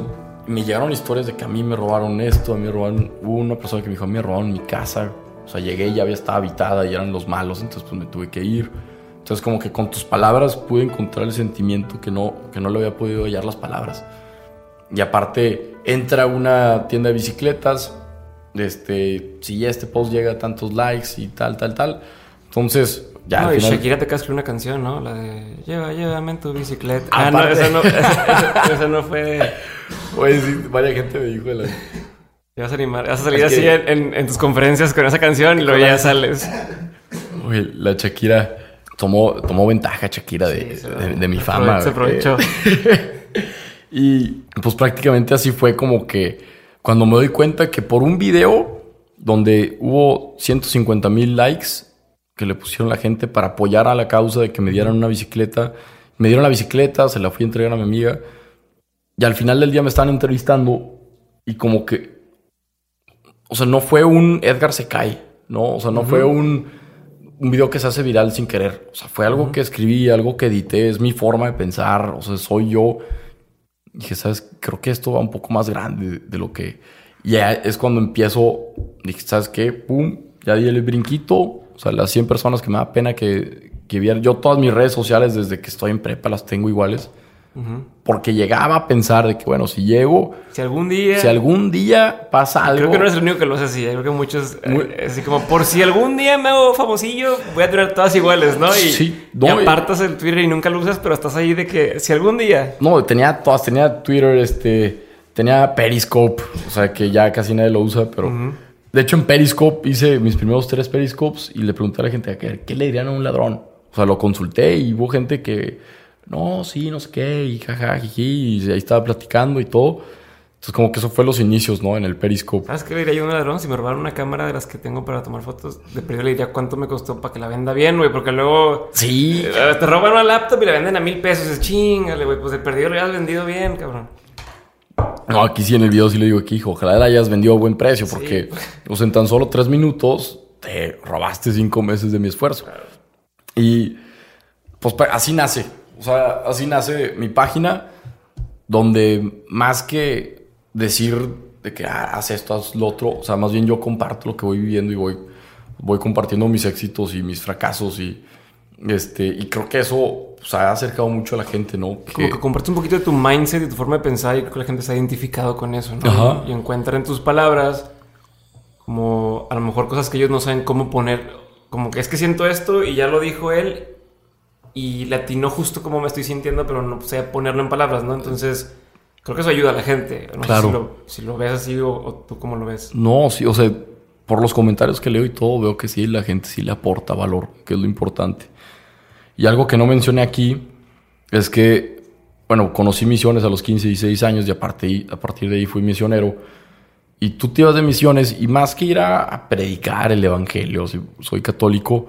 me llegaron historias de que a mí me robaron esto, a mí me robaron... Hubo una persona que me dijo, a mí me robaron mi casa. O sea, llegué y ya había estado habitada y eran los malos, entonces pues me tuve que ir. Entonces como que con tus palabras pude encontrar el sentimiento que no, que no le había podido hallar las palabras. Y aparte entra una tienda de bicicletas, este, si ya este post llega a tantos likes y tal, tal, tal. Entonces, ya No, y final... Shakira te acaba de una canción, ¿no? La de Lleva, llévame en tu bicicleta. Ah, no, Aparte- esa no, esa, esa no fue. Oye, sí, varias gente me dijo de la... Te vas a animar. Vas a salir Es así que- en, en- tus conferencias con esa canción y luego ya sales. Oye, la Shakira tomó, tomó ventaja Shakira de, Sí, se- de- de mi fama. Se aprovechó. Y pues prácticamente así fue como que cuando me doy cuenta que por un video donde hubo 150 mil likes que le pusieron la gente para apoyar a la causa de que me dieran una bicicleta, me dieron la bicicleta, se la fui a entregar a mi amiga y al final del día me estaban entrevistando y como que, o sea, no fue un Edgar se cae, ¿no? O sea, no fue un, un video que se hace viral sin querer. O sea, fue algo que escribí, algo que edité, es mi forma de pensar, o sea, soy yo. Dije, ¿sabes? Creo que esto va un poco más grande de, lo que... Ya es cuando empiezo, dije, ¿sabes qué? Pum, ya di el brinquito. O sea, las 100 personas que me da pena que, que vieran. Yo todas mis redes sociales desde que estoy en prepa las tengo iguales. Porque llegaba a pensar de que, bueno, si llego, Si algún día. si algún día pasa algo... Creo que no eres el único que lo hace así. Creo que muchos. eh, así como, por si algún día me hago famosillo, voy a tener todas iguales, ¿no? Y, Sí, no, y- apartas el Twitter y nunca lo usas, pero estás ahí de que si algún día. No, tenía todas, tenía Twitter, este, tenía Periscope, o sea que ya casi nadie lo usa, pero de hecho en Periscope hice mis primeros tres Periscopes y le pregunté a la gente, ¿qué, qué le dirían a un ladrón? O sea, lo consulté y hubo gente que, no, sí, no sé qué, y jaja, jiji, y ahí estaba platicando y todo. Entonces como que eso fue los inicios, ¿no? En el Periscope. ¿Sabes qué le diría yo a un ladrón? Si me robaron una cámara de las que tengo para tomar fotos, de perdido le diría cuánto me costó para que la venda bien, güey, porque luego. Sí. eh, Te roban una laptop y la venden a mil pesos. Es chingale, güey. Pues de perdido lo habías vendido bien, cabrón. No, aquí sí en el video sí le digo que, hijo, ojalá la hayas vendido a buen precio, porque sea, en tan solo tres minutos te robaste cinco meses de mi esfuerzo. Y pues así nace. O sea, así nace mi página, donde más que decir de que ah, haz esto, haz lo otro, o sea, más bien yo comparto lo que voy viviendo y voy, voy compartiendo mis éxitos y mis fracasos y este y creo que eso pues, ha acercado mucho a la gente, ¿no? Como que compartes un poquito de tu mindset y tu forma de pensar y creo que la gente se ha identificado con eso, ¿no? Ajá. Y encuentra en tus palabras como a lo mejor cosas que ellos no saben cómo poner. Como que es que siento esto y ya lo dijo él y le atinó justo como me estoy sintiendo, pero no sé ponerlo en palabras, ¿no? Entonces creo que eso ayuda a la gente. No Claro. sé si lo, si lo ves así o, o tú cómo lo ves. No, sí, o sea, por los comentarios que leo y todo, veo que sí, la gente sí le aporta valor, que es lo importante. Y algo que no mencioné aquí es que, bueno, conocí misiones a los 15, 16 años y a partir, a partir de ahí fui misionero. Y tú te ibas de misiones y más que ir a, a predicar el evangelio, si soy católico,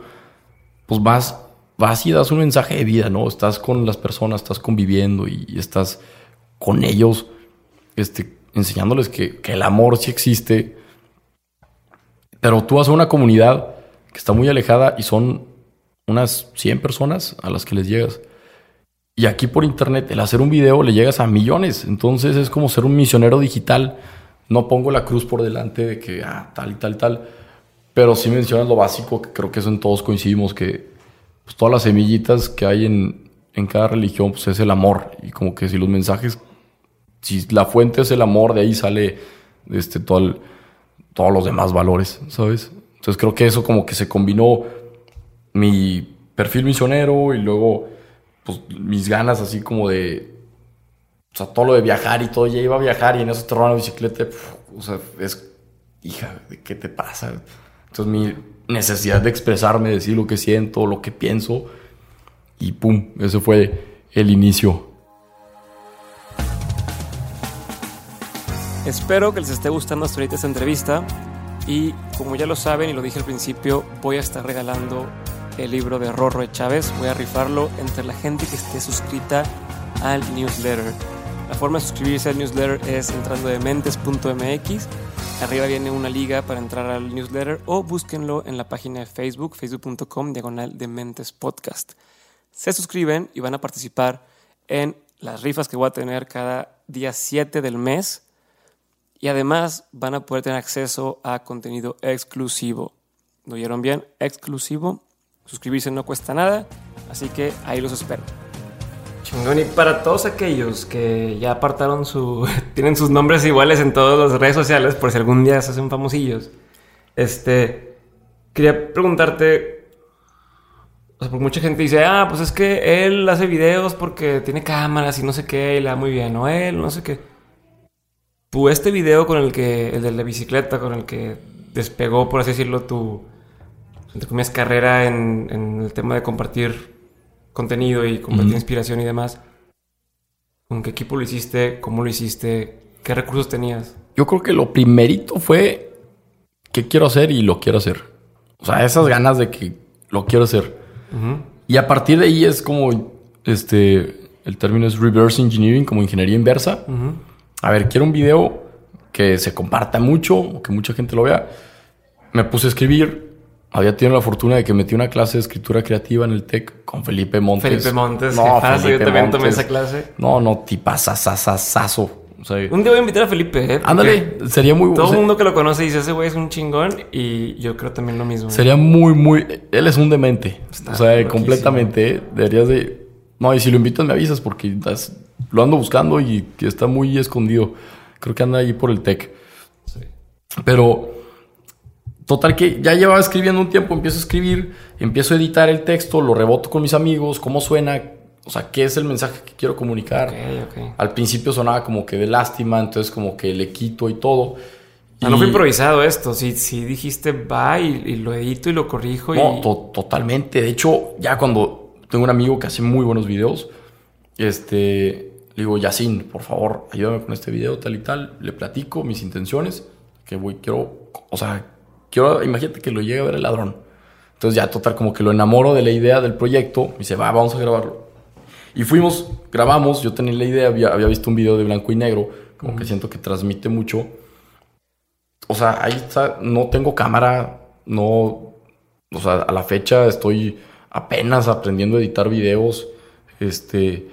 pues vas, vas y das un mensaje de vida, ¿no? Estás con las personas, estás conviviendo y, y estás con ellos, este, enseñándoles que, el amor sí existe. Pero tú vas a una comunidad que está muy alejada y son unas 100 personas a las que les llegas. Y aquí por internet, el hacer un video le llegas a millones. Entonces es como ser un misionero digital. No pongo la cruz por delante de que, ah, tal y tal, tal. Pero sí mencionas lo básico, que creo que eso en todos coincidimos, que pues, todas las semillitas que hay en, en cada religión, pues es el amor. Y como que si los mensajes, si la fuente es el amor, de ahí sale este, todo todos los demás valores, ¿sabes? Entonces creo que eso como que se combinó mi perfil misionero y luego pues mis ganas así como de o sea, todo lo de viajar y todo, ya iba a viajar y en eso te roban la bicicleta, o sea, es hija, ¿qué te pasa? Entonces mi necesidad de expresarme, decir lo que siento, lo que pienso y pum, ese fue el inicio. Espero que les esté gustando hasta ahorita esta entrevista y como ya lo saben y lo dije al principio, voy a estar regalando el libro de Rorro de Chávez. Voy a rifarlo entre la gente que esté suscrita al newsletter. La forma de suscribirse al newsletter es entrando de mentes.mx. Arriba viene una liga para entrar al newsletter o búsquenlo en la página de Facebook, facebook.com, diagonal de Mentes Podcast. Se suscriben y van a participar en las rifas que voy a tener cada día 7 del mes. Y además van a poder tener acceso a contenido exclusivo. ¿Lo oyeron bien? Exclusivo Suscribirse no cuesta nada, así que ahí los espero. Chingón, y para todos aquellos que ya apartaron su. tienen sus nombres iguales en todas las redes sociales, por si algún día se hacen famosillos. Este. Quería preguntarte. O sea, porque mucha gente dice, ah, pues es que él hace videos porque tiene cámaras y no sé qué, y le da muy bien, o él, no sé qué. Pues este video con el que. el de la bicicleta, con el que despegó, por así decirlo, tu entre comillas, carrera en, el tema de compartir contenido y compartir inspiración y demás. ¿Con qué equipo lo hiciste? ¿Cómo lo hiciste? ¿Qué recursos tenías? Yo creo que lo primerito fue qué quiero hacer y lo quiero hacer. O sea, esas ganas de que lo quiero hacer. Y a partir de ahí es como, este, el término es reverse engineering, como ingeniería inversa. A ver, quiero un video que se comparta mucho, que mucha gente lo vea. Me puse a escribir, había tenido la fortuna de que metí una clase de escritura creativa en el TEC con Felipe Montes. Felipe Montes, no, Felipe yo también tomé esa clase. No, no, tipazazazazo. O sea, un día voy a invitar a Felipe, ¿eh? Ándale, sería muy bueno. Todo el mundo que lo conoce dice, ese güey es un chingón y yo creo también lo mismo. Sería muy, muy... Él es un demente. o sea, completamente. ¿eh? Deberías de... No, y si lo invitas me avisas porque lo ando buscando y está muy escondido. Creo que anda ahí por el TEC. Sí. Pero Total que ya llevaba escribiendo un tiempo, empiezo a escribir, empiezo a editar el texto, lo reboto con mis amigos, cómo suena, o sea, qué es el mensaje que quiero comunicar. Al principio sonaba como que de lástima, entonces como que le quito y todo. Ah, no fue improvisado esto, si, si dijiste va y, lo edito y lo corrijo. No, totalmente. De hecho, ya cuando tengo un amigo que hace muy buenos videos, este, le digo, Yacine, por favor, ayúdame con este video, tal y tal. Le platico mis intenciones, que voy, quiero, o sea, quiero, imagínate que lo llegue a ver el ladrón. Entonces ya total como que lo enamoro de la idea del proyecto. Y dice, va, vamos a grabarlo. Y fuimos, grabamos, yo tenía la idea, había, visto un video de blanco y negro, como que siento que transmite mucho. O sea, ahí está, no tengo cámara, no, o sea, a la fecha estoy apenas aprendiendo a editar videos. Este,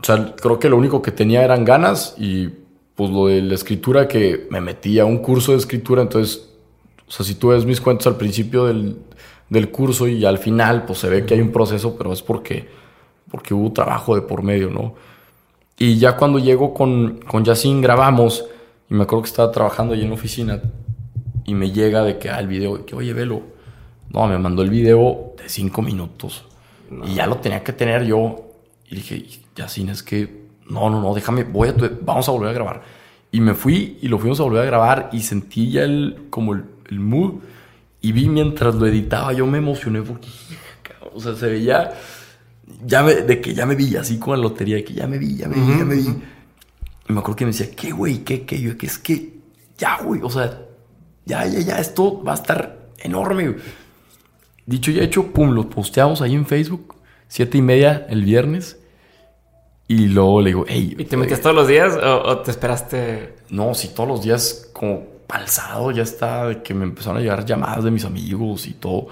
o sea, creo que lo único que tenía eran ganas y pues lo de la escritura que me metí a un curso de escritura, entonces o sea, si tú ves mis cuentos al principio del, del curso y al final, pues se ve que hay un proceso, pero es porque, porque hubo trabajo de por medio, ¿no? Y ya cuando llego con, con Yacine, grabamos, y me acuerdo que estaba trabajando ahí en la oficina, y me llega de que, ah, el video, que, oye, velo. No, me mandó el video de cinco minutos. Y ya lo tenía que tener yo. Y dije, Yacine, es que, no, no, no, déjame, voy a, vamos a volver a grabar. Y me fui y lo fuimos a volver a grabar y sentí ya el, como el, el mood. Y vi mientras lo editaba, yo me emocioné porque, o sea, se veía, ya de que ya me vi, así como la lotería, de que ya me vi, ya me vi, ya me vi. Y me acuerdo que me decía, ¿qué, güey? ¿Qué, qué? Yo, que es que, ya, güey, o sea, ya, ya, ya, esto va a estar enorme. Dicho y hecho, pum, lo posteamos ahí en Facebook, siete y media el viernes. Y luego le digo, hey. ¿Y te metías todos los días o, o, te esperaste? No, sí, todos los días, como ya está, de que me empezaron a llegar llamadas de mis amigos y todo.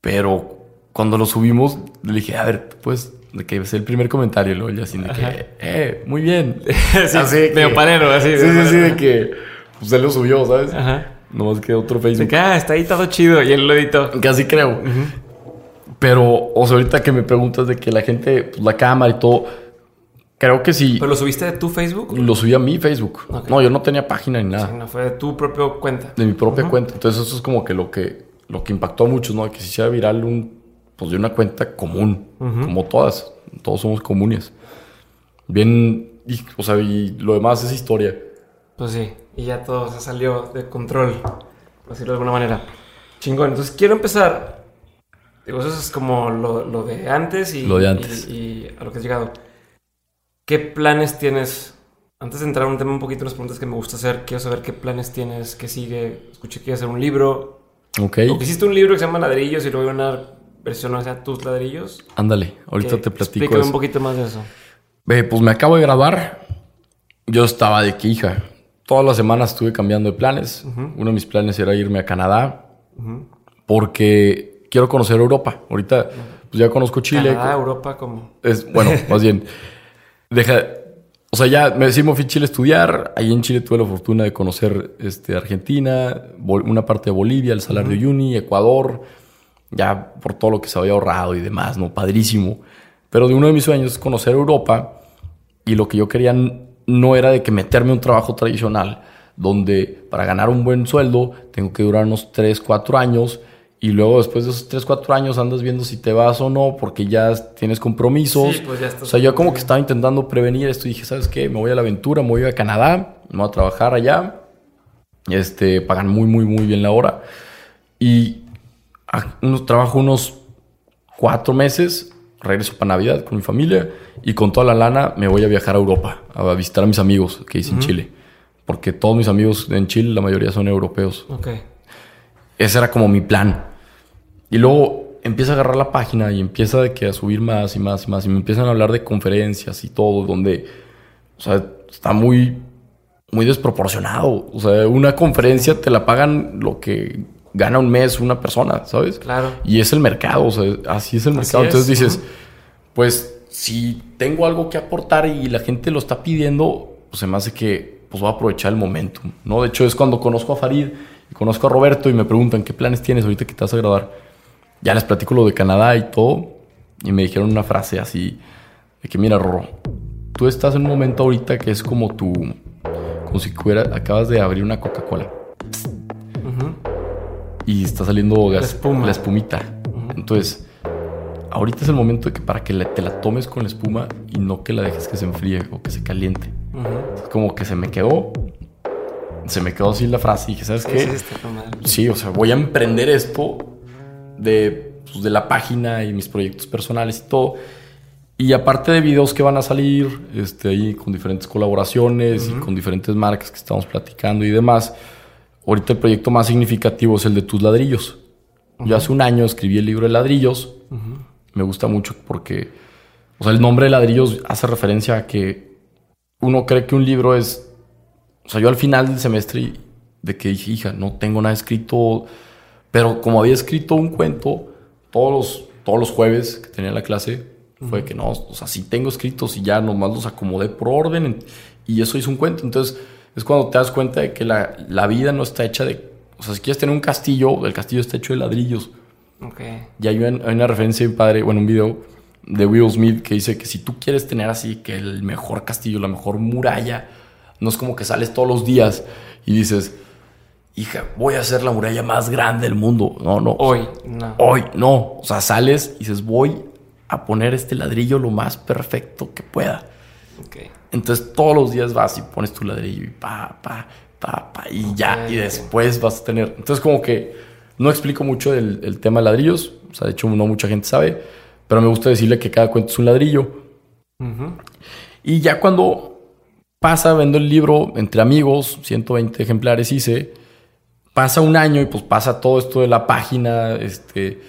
Pero cuando lo subimos, le dije, a ver, pues, de que es el primer comentario, luego ya así de que, eh, muy bien. sí, así de que- panero, así. Sí, medio sí, sí, panero. de que, pues él lo subió, ¿sabes? Ajá. Nomás que otro De Facebook. que, ah, está ahí todo chido. Y él lo editó. Casi creo. Pero, o sea, ahorita que me preguntas de que la gente, pues, la cámara y todo, creo que sí. ¿Pero lo subiste de tu Facebook? Lo subí a mi Facebook. Ok. No, yo no tenía página ni nada. No, fue de tu propia cuenta. De mi propia cuenta. Entonces, eso es como que lo que, lo que impactó a muchos, ¿no? Que se hiciera viral un, pues, de una cuenta común. Como todas. Todos somos comunes. Bien, y- o sea, y lo demás es historia. Pues sí, y ya todo se salió de control, por decirlo de alguna manera. Chingón, entonces quiero empezar. Digo, eso es como lo, lo de antes y, Lo de antes. Y, y a lo que has llegado. ¿Qué planes tienes? Antes de entrar a un tema un poquito, las preguntas que me gusta hacer, quiero saber qué planes tienes, qué sigue. Escuché que ibas a hacer un libro. Ok. O que hiciste un libro que se llama Ladrillos y luego una versión, o sea, tus ladrillos. Ándale, ahorita Que te platico Explícame eso. un poquito más de eso. Ve, pues me acabo de graduar. Yo estaba de que, hija, todas las semanas estuve cambiando de planes. Uno de mis planes era irme a Canadá porque quiero conocer Europa. Ahorita, pues ya conozco Chile. Canadá, Europa, como. Es, bueno, más bien, deja, o sea, ya me, me fui a Chile a estudiar. Ahí en Chile tuve la fortuna de conocer este, Argentina, una parte de Bolivia, el Salar de Uyuni, Ecuador, ya por todo lo que se había ahorrado y demás, ¿no? Padrísimo. Pero de uno de mis sueños es conocer Europa y lo que yo quería no era de que meterme a un trabajo tradicional, donde para ganar un buen sueldo tengo que durar unos 3, 4 años y luego después de esos 3, 4 años andas viendo si te vas o no porque ya tienes compromisos. Sí, pues ya estás- o sea, yo como que estaba intentando prevenir esto y dije, ¿sabes qué? Me voy a la aventura, me voy a Canadá, me voy a trabajar allá. Este, pagan muy, muy, muy bien la hora. Y unos, trabajo unos cuatro meses, regreso para Navidad con mi familia y con toda la lana me voy a viajar a Europa a visitar a mis amigos que hice en Chile. Porque todos mis amigos en Chile, la mayoría son europeos. Ok. Ese era como mi plan. Y luego empieza a agarrar la página y empieza de que a subir más y más y más. Y me empiezan a hablar de conferencias y todo, donde, o sea, está muy, muy desproporcionado. O sea, una conferencia te la pagan lo que gana un mes una persona, ¿sabes? Claro. Y es el mercado, o sea, así es el Así mercado. es, Entonces dices, pues si tengo algo que aportar y la gente lo está pidiendo, pues se me hace que pues voy a aprovechar el momento, ¿no? De hecho es cuando conozco a Farid y conozco a Roberto y me preguntan qué planes tienes ahorita que te vas a graduar. Ya les platico lo de Canadá y todo y me dijeron una frase así de que mira, Rorro, tú estás en un momento ahorita que es como tu como si fuera- acabas de abrir una Coca-Cola y está saliendo gas, La espuma. la espumita. Entonces, ahorita es el momento de que para que la- te la tomes con la espuma y no que la dejes que se enfríe o que se caliente. Es como que se me quedó, se me quedó así la frase y dije, ¿sabes qué? Sí, o sea, voy a emprender esto de, pues, de la página y mis proyectos personales y todo. Y aparte de videos que van a salir, este, ahí con diferentes colaboraciones y con diferentes marcas que estamos platicando y demás, ahorita el proyecto más significativo es el de tus ladrillos. Yo hace un año escribí el libro de ladrillos. Me gusta mucho porque, o sea, el nombre de ladrillos hace referencia a que uno cree que un libro es, o sea, yo al final del semestre de que dije, hija, no tengo nada escrito, pero como había escrito un cuento todos los, todos los jueves que tenía la clase, fue que no, o sea, sí tengo escritos y ya nomás los acomodé por orden en- y eso hizo un cuento. Entonces es cuando te das cuenta de que la, la vida no está hecha de, o sea, si quieres tener un castillo, el castillo está hecho de ladrillos. Ok. Y hay una, hay una referencia padre, bueno, un video de Will Smith que dice que si tú quieres tener así que el mejor castillo, la mejor muralla, no es como que sales todos los días y dices, hija, voy a hacer la muralla más grande del mundo. No, no. Hoy, no. Hoy, no. O sea, sales y dices, voy a poner este ladrillo lo más perfecto que pueda. Ok. Entonces todos los días vas y pones tu ladrillo y pa, pa, pa, pa, y ya, y después vas a tener. Entonces, como que no explico mucho el, el tema de ladrillos, o sea, de hecho, no mucha gente sabe, pero me gusta decirle que cada cuento es un ladrillo. Y ya cuando pasa, vendo el libro entre amigos, 120 ejemplares hice, pasa un año y pues pasa todo esto de la página, este,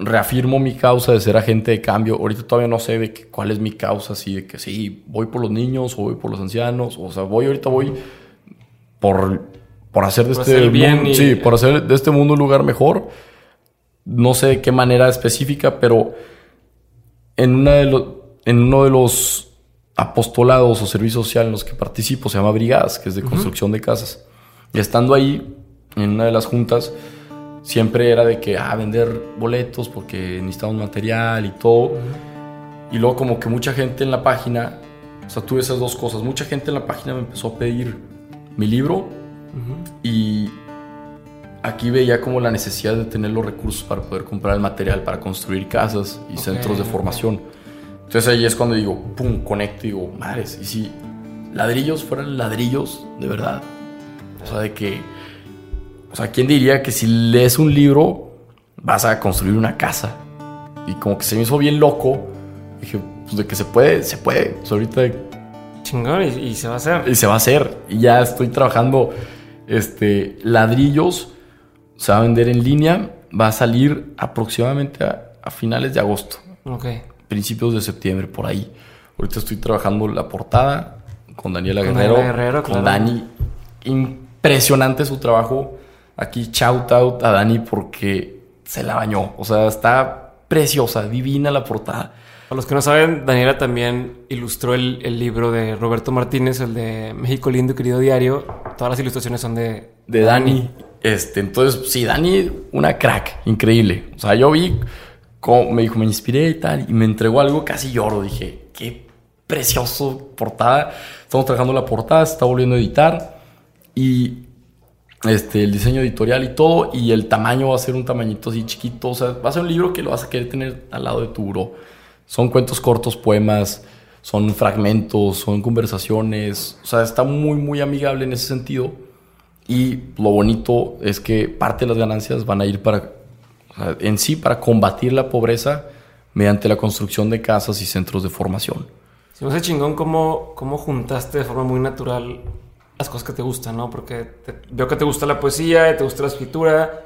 reafirmo mi causa de ser agente de cambio. Ahorita todavía no sé de que, cuál es mi causa, así de que sí, voy por los niños o voy por los ancianos, o sea, voy ahorita voy por por hacer de Por este hacer bien mundo, y- sí, por hacer de este mundo un lugar mejor. No sé de qué manera específica, pero en, una de los, en uno de los apostolados o servicios sociales en los que participo, se llama Brigadas, que es de construcción de casas. Y estando ahí, en una de las juntas, siempre era de que, ah, vender boletos porque necesitamos material y todo. Y luego como que mucha gente en la página, o sea, tuve esas dos cosas. Mucha gente en la página me empezó a pedir mi libro y aquí veía como la necesidad de tener los recursos para poder comprar el material para construir casas y Ok. centros de formación. Entonces ahí es cuando digo, pum, conecto y digo, madres, y si ladrillos fueran ladrillos de verdad. O sea, de que, o sea, ¿quién diría que si lees un libro vas a construir una casa? Y como que se me hizo bien loco. Dije, pues de que se puede, se puede. Pues ahorita Chingón, y, y se va a hacer. y se va a hacer. Y ya estoy trabajando este, ladrillos. Se va a vender en línea. Va a salir aproximadamente a, a finales de agosto, Ok. principios de septiembre, por ahí. Ahorita estoy trabajando la portada con Daniela Con Guerrero. Daniela Guerrero, con claro. Dani. Impresionante su trabajo. Aquí, shout out a Dani porque se la bañó. O sea, está preciosa, divina la portada. Para los que no saben, Daniela también ilustró el, el libro de Roberto Martínez, el de México Lindo y Querido Diario. Todas las ilustraciones son de, de Dani. Este, entonces, sí, Dani, una crack, increíble. O sea, yo vi cómo me dijo, me inspiré y tal, y me entregó algo, casi lloro. Dije, qué precioso portada. Estamos trabajando la portada, se está volviendo a editar. Y este, el diseño editorial y todo, y el tamaño va a ser un tamañito así chiquito. O sea, va a ser un libro que lo vas a querer tener al lado de tu buró. Son cuentos cortos, poemas, son fragmentos, son conversaciones. O sea, está muy, muy amigable en ese sentido. Y lo bonito es que parte de las ganancias van a ir para, o sea, en sí, para combatir la pobreza mediante la construcción de casas y centros de formación. Se me hace chingón cómo, cómo juntaste de forma muy natural las cosas que te gustan, ¿no? Porque te- veo que te gusta la poesía, te gusta la escritura,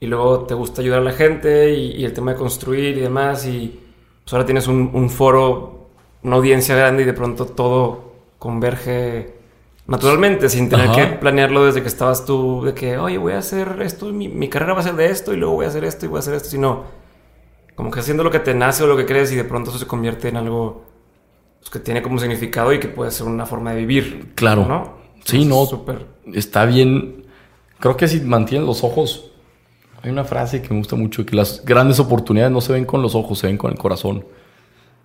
y luego te gusta ayudar a la gente, y, y el tema de construir y demás, y pues ahora tienes un, un foro, una audiencia grande, y de pronto todo converge naturalmente, sin tener Ajá. que planearlo desde que estabas tú, de que, oye, voy a hacer esto, mi, mi carrera va a ser de esto, y luego voy a hacer esto, y voy a hacer esto, sino como que haciendo lo que te nace o lo que crees, y de pronto eso se convierte en algo pues, que tiene como significado y que puede ser una forma de vivir. Claro. ¿No? Sí, Es no. Súper. Está bien. Creo que si mantienes los ojos. Hay una frase que me gusta mucho: que las grandes oportunidades no se ven con los ojos, se ven con el corazón.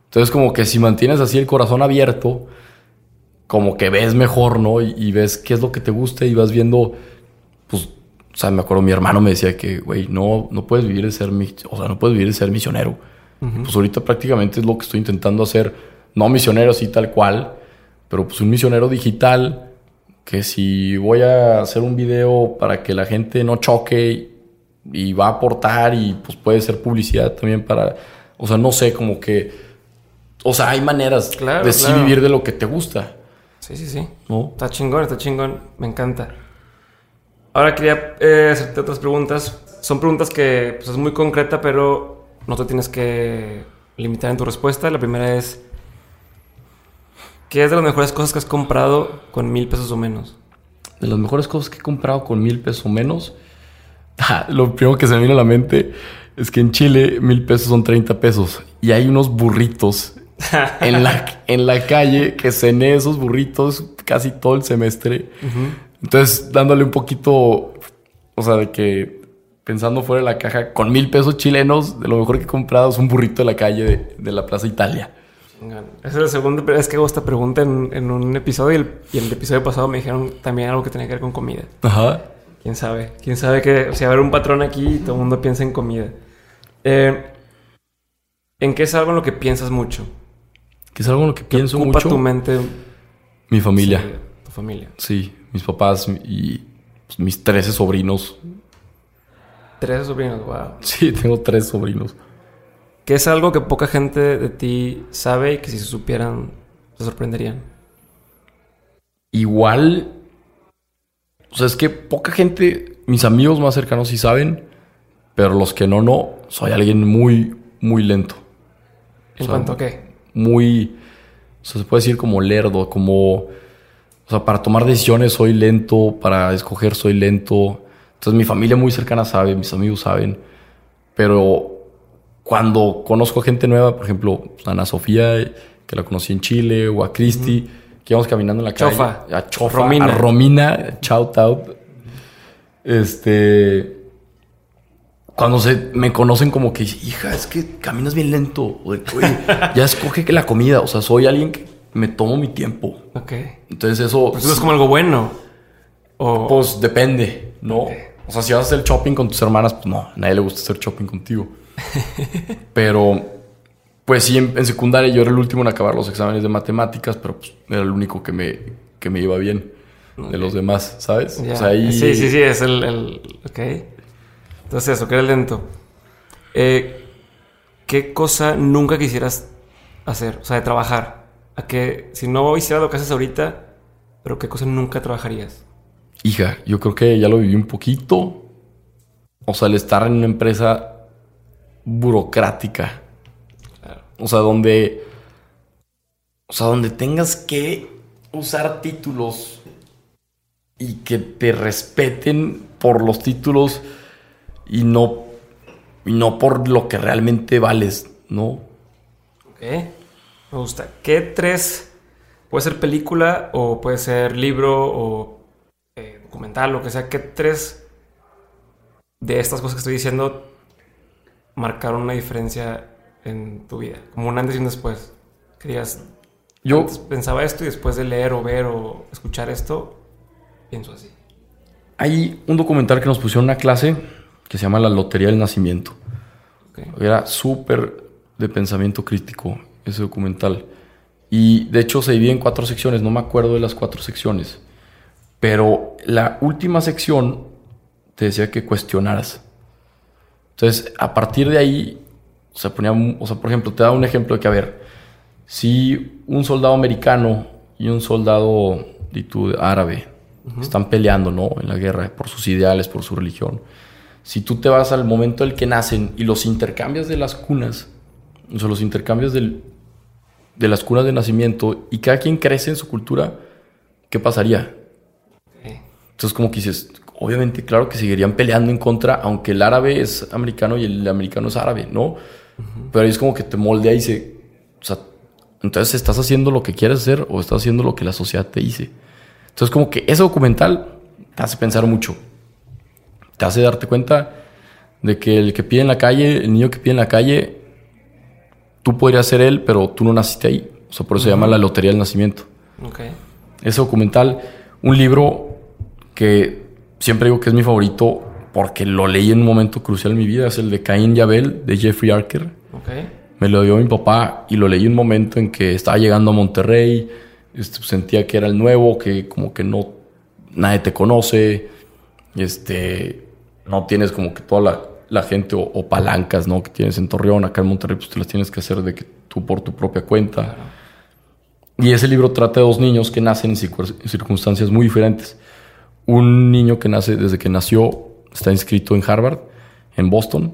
Entonces, como que si mantienes así el corazón abierto, como que ves mejor, ¿no? Y, y ves qué es lo que te gusta y vas viendo, pues, o sea, me acuerdo, mi hermano me decía que, güey, no, no puedes vivir de ser, o sea, no puedes vivir de ser misionero. Pues ahorita prácticamente es lo que estoy intentando hacer, no misionero así tal cual, pero pues un misionero digital, que si voy a hacer un video para que la gente no choque y va a aportar y pues puede ser publicidad también para, o sea, no sé, como que, o sea, hay maneras Claro, de sí vivir de lo que te gusta, Sí, sí, sí. ¿no? Está chingón, está chingón. Me encanta. Ahora quería eh, hacerte otras preguntas. Son preguntas que pues, es muy concreta, pero no te tienes que limitar en tu respuesta. La primera es: ¿Qué es de las mejores cosas que has comprado con mil pesos o menos? De las mejores cosas que he comprado con mil pesos o menos, ah, lo primero que se me viene a la mente es que en Chile mil pesos son 30 pesos y hay unos burritos en la, en la calle que cené esos burritos casi todo el semestre. Entonces, dándole un poquito, o sea, de que pensando fuera de la caja, con mil pesos chilenos, de lo mejor que he comprado es un burrito de la calle de, de la Plaza Italia. Es la segunda vez que hago esta pregunta en, en un episodio y el, y el episodio pasado me dijeron también algo que tenía que ver con comida. Ajá. ¿Quién sabe? ¿Quién sabe que si va a haber un patrón aquí y todo el mundo piensa en comida? Eh, ¿En qué es algo en lo que piensas mucho? Que es algo en lo que pienso Ocupa mucho. tu mente. Mi familia. sí, tu familia. Sí, mis papás y pues, mis 13 sobrinos. Tres sobrinos, wow. Sí, tengo tres sobrinos. ¿Qué es algo que poca gente de ti sabe y que si se supieran se sorprenderían? Igual, o sea, es que poca gente, mis amigos más cercanos sí saben, pero los que no, no. Soy alguien muy, muy lento. ¿En O sea, cuanto a qué? Muy, o sea, se puede decir como lerdo, como, O sea, para tomar decisiones soy lento, para escoger soy lento. Entonces mi familia muy cercana sabe, mis amigos saben. Pero cuando conozco gente nueva, por ejemplo, pues, Ana Sofía, que la conocí en Chile, o a Cristi, que íbamos caminando en la calle. Chofa. A Chofa. Romina. A Romina. Shout out. Este. Cuando se me conocen como que, hija, es que caminas bien lento. O de que, "Oye, ya escoge que la comida. O sea, soy alguien que me tomo mi tiempo. Ok. Entonces eso... Pues eso es como algo bueno. O... Pues depende, ¿no? O sea, si vas a hacer shopping con tus hermanas, pues no, a nadie le gusta hacer shopping contigo. pero, pues sí, en, en secundaria yo era el último en acabar los exámenes de matemáticas, pero pues era el único que me, que me iba bien de los demás, ¿sabes? Ahí... Sí, sí, sí, es el, el- Ok. Entonces eso, que eres lento. Eh, ¿Qué cosa nunca quisieras hacer? O sea, de trabajar. ¿A qué? Si no hicieras lo que haces ahorita, pero ¿qué cosa nunca trabajarías? Hija, yo creo que ya lo viví un poquito. O sea, el estar en una empresa burocrática. Claro. O sea, donde. O sea, donde tengas que usar títulos y que te respeten por los títulos y no. Y no por lo que realmente vales, ¿no? Ok. Me gusta. ¿Qué tres? Puede ser película o puede ser libro o eh, documental, lo que sea. ¿Qué tres de estas cosas que estoy diciendo marcaron una diferencia en tu vida? Como un antes y un después. Que digas, Yo, antes pensaba esto y después de leer o ver o escuchar esto, pienso así. hay un documental que nos pusieron en una clase que se llama La Lotería del Nacimiento. Era súper de pensamiento crítico ese documental. Y de hecho se divide en cuatro secciones, no me acuerdo de las cuatro secciones. Pero la última sección te decía que cuestionaras. Entonces, a partir de ahí, se ponía, o sea, por ejemplo, te da un ejemplo de que, a ver, si un soldado americano y un soldado tú, árabe están peleando, ¿no? En la guerra por sus ideales, por su religión. Si tú te vas al momento del que nacen y los intercambias de las cunas, o sea, los intercambias del- de las cunas de nacimiento y cada quien crece en su cultura, ¿qué pasaría? Entonces, como que dices, obviamente, claro que seguirían peleando en contra, aunque el árabe es americano y el americano es árabe, ¿no? Pero ahí es como que te moldea y dice, o sea, entonces estás haciendo lo que quieres hacer o estás haciendo lo que la sociedad te dice. Entonces, como que ese documental te hace pensar mucho. Te hace darte cuenta de que el que pide en la calle, el niño que pide en la calle, tú podrías ser él, pero tú no naciste ahí. O sea, por eso se llama la lotería del nacimiento Ok. ese documental, un libro que siempre digo que es mi favorito porque lo leí en un momento crucial en mi vida, es el de Caín y Abel de Jeffrey Archer. Ok. Me lo dio mi papá y lo leí en un momento en que estaba llegando a Monterrey, este, sentía que era el nuevo, que como que no nadie te conoce, este, no tienes como que toda la, la gente o, o palancas, ¿no? Que tienes en Torreón, acá en Monterrey, pues te las tienes que hacer de que tú por tu propia cuenta. Y ese libro trata de dos niños que nacen en circunstancias muy diferentes. Un niño que nace desde que nació está inscrito en Harvard, en Boston.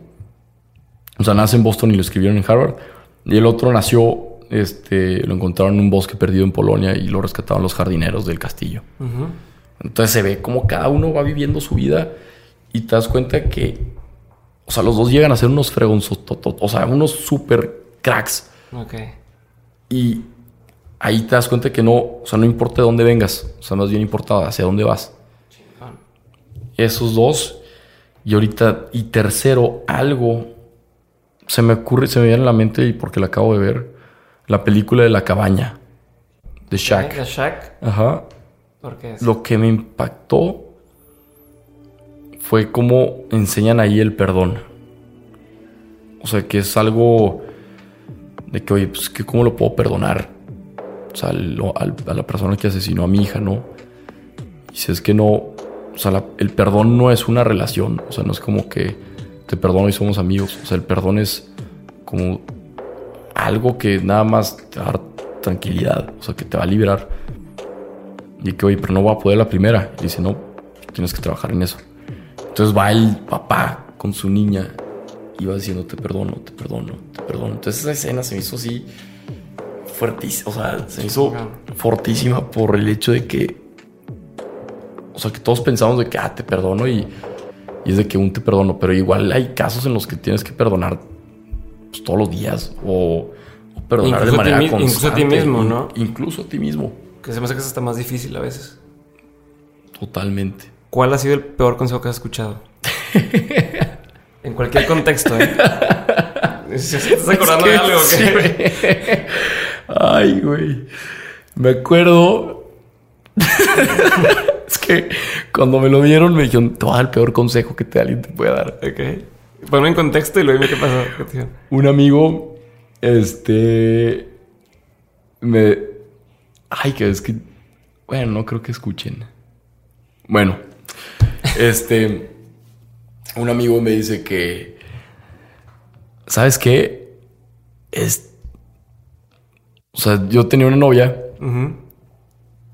O sea, nace en Boston y lo escribieron en Harvard. Y el otro nació, este, lo encontraron en un bosque perdido en Polonia y lo rescataron los jardineros del castillo. Entonces se ve como cada uno va viviendo su vida y te das cuenta que, o sea, los dos llegan a ser unos fregonzos, o sea, unos super cracks. Ok. Y ahí te das cuenta que no, o sea, no importa de dónde vengas, o sea, más bien importa hacia dónde vas. Esos dos. Y ahorita, y tercero, algo se me ocurre, se me viene a la mente y porque la acabo de ver, la película de la cabaña, de Shaq. ¿De Shaq? Ajá. Porque es. Lo que me impactó fue cómo enseñan ahí el perdón. O sea, que es algo de que, oye, pues que cómo lo puedo perdonar. O sea, lo- al- a la persona que asesinó a mi hija, ¿no? Y si es que no, o sea, la- el perdón no es una relación. O sea, no es como que te perdono y somos amigos. O sea, el perdón es como algo que nada más te va a dar tranquilidad. O sea, que te va a liberar. Y que, oye, pero no voy a poder la primera. Y dice, no, tienes que trabajar en eso. Entonces va el papá con su niña y va diciendo, te perdono, te perdono, te perdono. Entonces esa escena se me hizo así fuertísima, o sea, se me hizo fortísima por el hecho de que O sea, que todos pensamos de que, ah, te perdono y, y es de que un te perdono, pero igual hay casos en los que tienes que perdonar pues, todos los días o, o perdonar Incluso de ti manera mi- constante. incluso a ti mismo, ¿no? In- Incluso a ti mismo. Que se me hace que eso está más difícil a veces. Totalmente. ¿Cuál ha sido el peor consejo que has escuchado? en cualquier contexto, ¿eh? ¿Te ¿Estás acordando de algo? Sí, qué? güey. Ay, güey. Me acuerdo. es que cuando me lo dieron me dijeron, te voy a dar el peor consejo que te alguien te puede dar. Ok. Ponme en contexto y luego dime qué pasó. Un amigo, este, me... Ay, que es que... Bueno, no creo que escuchen. Bueno, este, un amigo me dice que, ¿sabes qué? Es... O sea, yo tenía una novia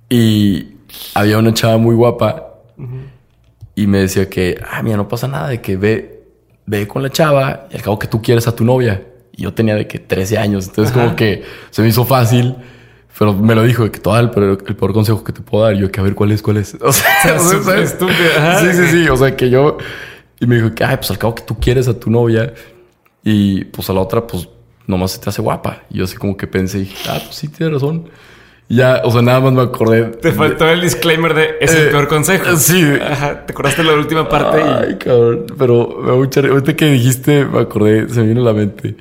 y había una chava muy guapa y me decía que, ah, mira, no pasa nada, de que ve, ve con la chava y al cabo que tú quieres a tu novia. Y yo tenía de que 13 años, entonces Ajá. como que se me hizo fácil, pero me lo dijo de que todo el peor, el peor consejo que te puedo dar. Yo, que a ver, ¿cuál es? ¿Cuál es? O sea, O sea, estúpido. Sí, sí, sí, o sea, que yo... Y me dijo que, ay, pues al cabo que tú quieres a tu novia y pues a la otra, pues nomás se te hace guapa. Y yo así como que pensé, ah, pues sí, tienes razón. Y ya, o sea, nada más me acordé. Te faltó el disclaimer de es el Eh, peor consejo. sí. Ajá. Te acordaste la última parte y Ay, cabrón. Pero me da mucha risa. Ahorita que dijiste, me acordé, se me vino a la mente.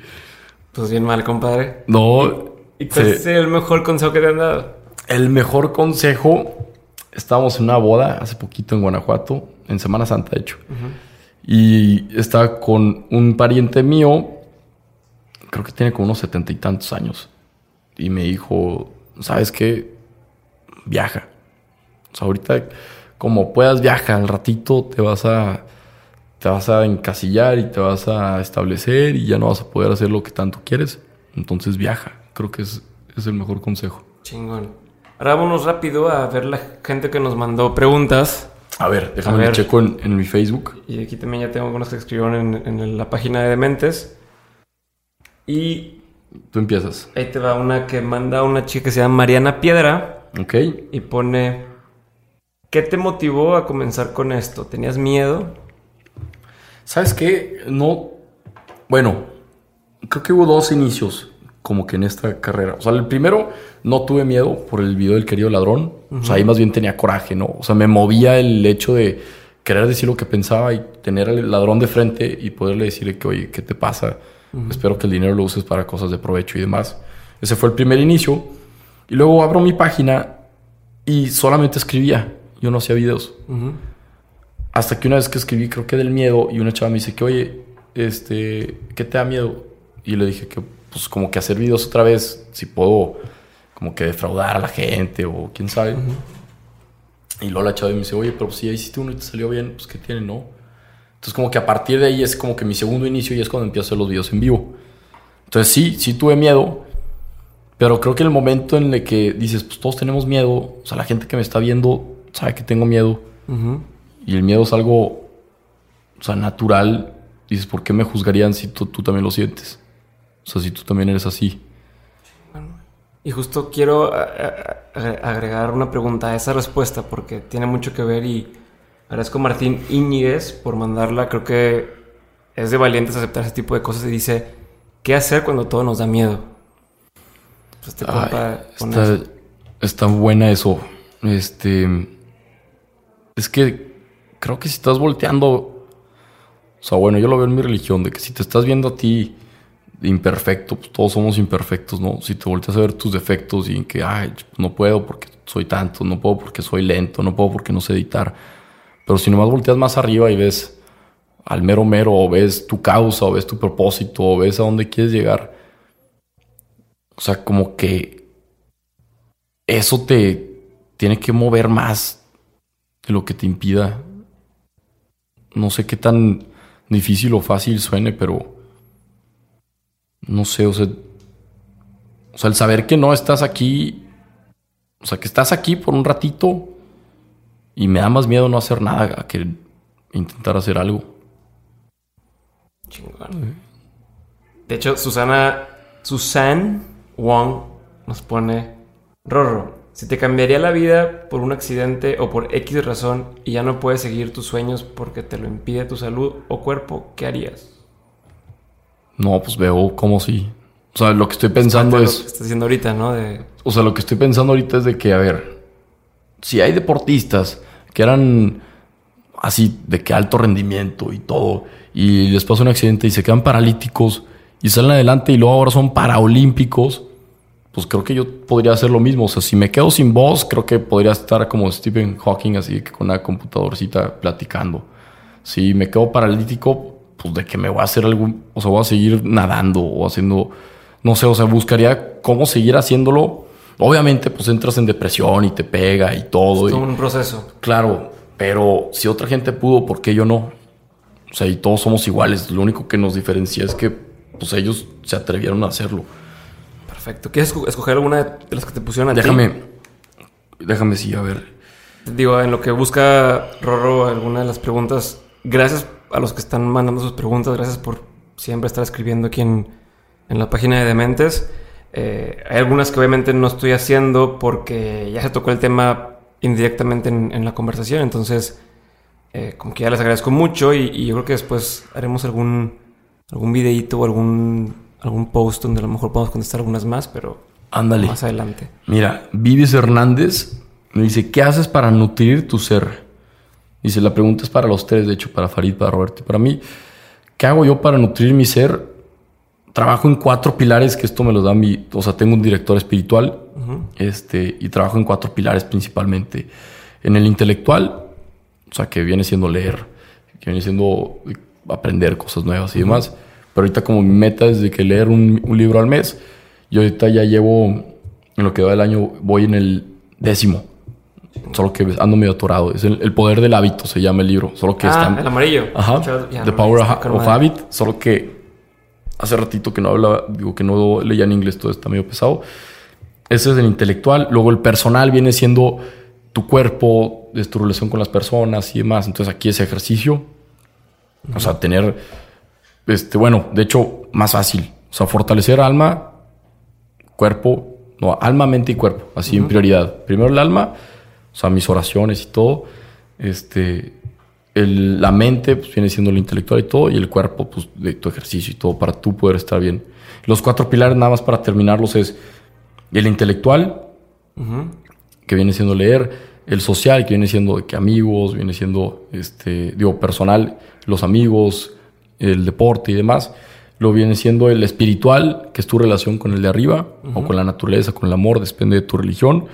pues bien mal, compadre. No. ¿Y cuál se- es el mejor consejo que te han dado? el mejor consejo. Estábamos en una boda hace poquito en Guanajuato, en Semana Santa, de hecho. Y estaba con un pariente mío, creo que tiene como unos setenta y tantos años. Y me dijo, ¿sabes qué? Viaja. O sea, ahorita, como puedas, viaja. Al ratito te vas a, te vas a encasillar y te vas a establecer y ya no vas a poder hacer lo que tanto quieres. Entonces viaja. Creo que es, es el mejor consejo. Chingón. Ahora vámonos rápido a ver la gente que nos mandó preguntas. A ver, déjame A ver. checo en, en mi Facebook. Y aquí también ya tengo algunos que escribieron en, en la página de Dementes. Y Tú empiezas. ahí te va una que manda una chica que se llama Mariana Piedra ¿Ok? y pone: ¿Qué te motivó a comenzar con esto? ¿Tenías miedo? ¿Sabes qué? No. Bueno, creo que hubo dos inicios como que en esta carrera. O sea, el primero no tuve miedo por el video del querido ladrón. O sea, ahí más bien tenía coraje, ¿no? O sea, me movía el hecho de querer decir lo que pensaba y tener al ladrón de frente y poderle decirle que, oye, ¿qué te pasa? Espero que el dinero lo uses para cosas de provecho y demás. Ese fue el primer inicio. Y luego abro mi página y solamente escribía. Yo no hacía videos. Ujú. Hasta que una vez que escribí, creo que del miedo, y una chava me dice que, oye, este, ¿qué te da miedo? Y le dije que, pues, como que hacer videos otra vez, si puedo, como que defraudar a la gente o quién sabe. Y luego la chava me dice, oye, pero si ya hiciste uno y te salió bien, pues, ¿qué tiene, no? Entonces, como que a partir de ahí es como que mi segundo inicio y es cuando empiezo a hacer los videos en vivo. Entonces, sí, sí tuve miedo, pero creo que el momento en el que dices, pues, todos tenemos miedo, o sea, la gente que me está viendo sabe que tengo miedo y el miedo es algo, o sea, natural. Dices, ¿por qué me juzgarían si tú, tú también lo sientes? O sea, si tú también eres así. Y justo quiero agregar una pregunta a esa respuesta porque tiene mucho que ver y agradezco a Martín Íñiguez por mandarla. Creo que es de valientes aceptar ese tipo de cosas y dice, ¿qué hacer cuando todo nos da miedo? Pues este Ay, compa está, está buena eso. Este. Es que creo que si estás volteando. O sea, bueno, yo lo veo en mi religión, de que si te estás viendo a ti imperfecto, pues todos somos imperfectos, ¿no? Si te volteas a ver tus defectos y en que, ay, no puedo porque soy tanto, no puedo porque soy lento, no puedo porque no sé editar. Pero si nomás volteas más arriba y ves al mero mero, o ves tu causa, o ves tu propósito, o ves a dónde quieres llegar. O sea, como que eso te tiene que mover más de lo que te impida. No sé qué tan difícil o fácil suene, pero no sé, o sea, o sea, el saber que no estás aquí, o sea, que estás aquí por un ratito y me da más miedo no hacer nada que intentar hacer algo. Chingón. De hecho, Susana, Susan Wong nos pone, Rorro, Si te cambiaría la vida por un accidente o por X razón y ya no puedes seguir tus sueños porque te lo impide tu salud o cuerpo, ¿qué harías? No, pues veo como si. O sea, lo que estoy pensando es. Lo que estás diciendo ahorita, ¿no? De, O sea, lo que estoy pensando ahorita es de que, a ver, si hay deportistas que eran así, de que alto rendimiento y todo, y les pasa un accidente y se quedan paralíticos y salen adelante y luego ahora son paraolímpicos, pues creo que yo podría hacer lo mismo. O sea, si me quedo sin voz, creo que podría estar como Stephen Hawking, así que con una computadorcita platicando. Si me quedo paralítico, pues de que me voy a hacer algún, o sea, voy a seguir nadando o haciendo, no sé, o sea, buscaría cómo seguir haciéndolo. Obviamente, pues entras en depresión y te pega y todo. es y- un proceso. Claro, pero si otra gente pudo, ¿por qué yo no? O sea, y todos somos iguales. Lo único que nos diferencia es que pues ellos se atrevieron a hacerlo. Perfecto. ¿Quieres esco- escoger alguna de las que te pusieron a ti? Déjame, déjame sí, a ver. Digo, en lo que busca Rorro alguna de las preguntas, gracias a los que están mandando sus preguntas, gracias por siempre estar escribiendo aquí en, en la página de Dementes. Eh, hay algunas que obviamente no estoy haciendo porque ya se tocó el tema indirectamente en, en la conversación, entonces eh, como que ya les agradezco mucho y, y yo creo que después haremos algún, algún videíto o algún, algún post donde a lo mejor podamos contestar algunas más, pero Ándale. más adelante. Mira, Vivis Hernández me dice, ¿qué haces para nutrir tu ser? Dice, la pregunta es para los tres, de hecho, para Farid, para Roberto y para mí. ¿Qué hago yo para nutrir mi ser? Trabajo en cuatro pilares, que esto me lo da mi... O sea, tengo un director espiritual este, y trabajo en cuatro pilares principalmente. En el intelectual, o sea, que viene siendo leer, que viene siendo aprender cosas nuevas y demás. Pero ahorita como mi meta es de que leer un, un libro al mes, y ahorita ya llevo, en lo que va del año, voy en el décimo. Solo que ando medio atorado. Es el, el poder del hábito, se llama el libro. Solo que ah, está... el amarillo. Ajá. Ya, The no, Power of, of. Habit. Solo que hace ratito que no hablaba, digo que no leía en inglés, todo está medio pesado. Ese es el intelectual. Luego el personal viene siendo tu cuerpo, es tu relación con las personas y demás. Entonces aquí ese ejercicio. O sea, tener, este, bueno, de hecho, más fácil. O sea, fortalecer alma, cuerpo, no, alma, mente y cuerpo, así en prioridad. Primero el alma, o sea, mis oraciones y todo. Este, el- la mente pues, viene siendo lo intelectual y todo, y el cuerpo, pues, de tu ejercicio y todo, para tú poder estar bien. Los cuatro pilares, nada más para terminarlos, es el intelectual, que viene siendo leer, el social, que viene siendo que amigos, viene siendo, este, digo, personal, los amigos, el deporte y demás. Lo viene siendo el espiritual, que es tu relación con el de arriba, o con la naturaleza, con el amor, depende de tu religión.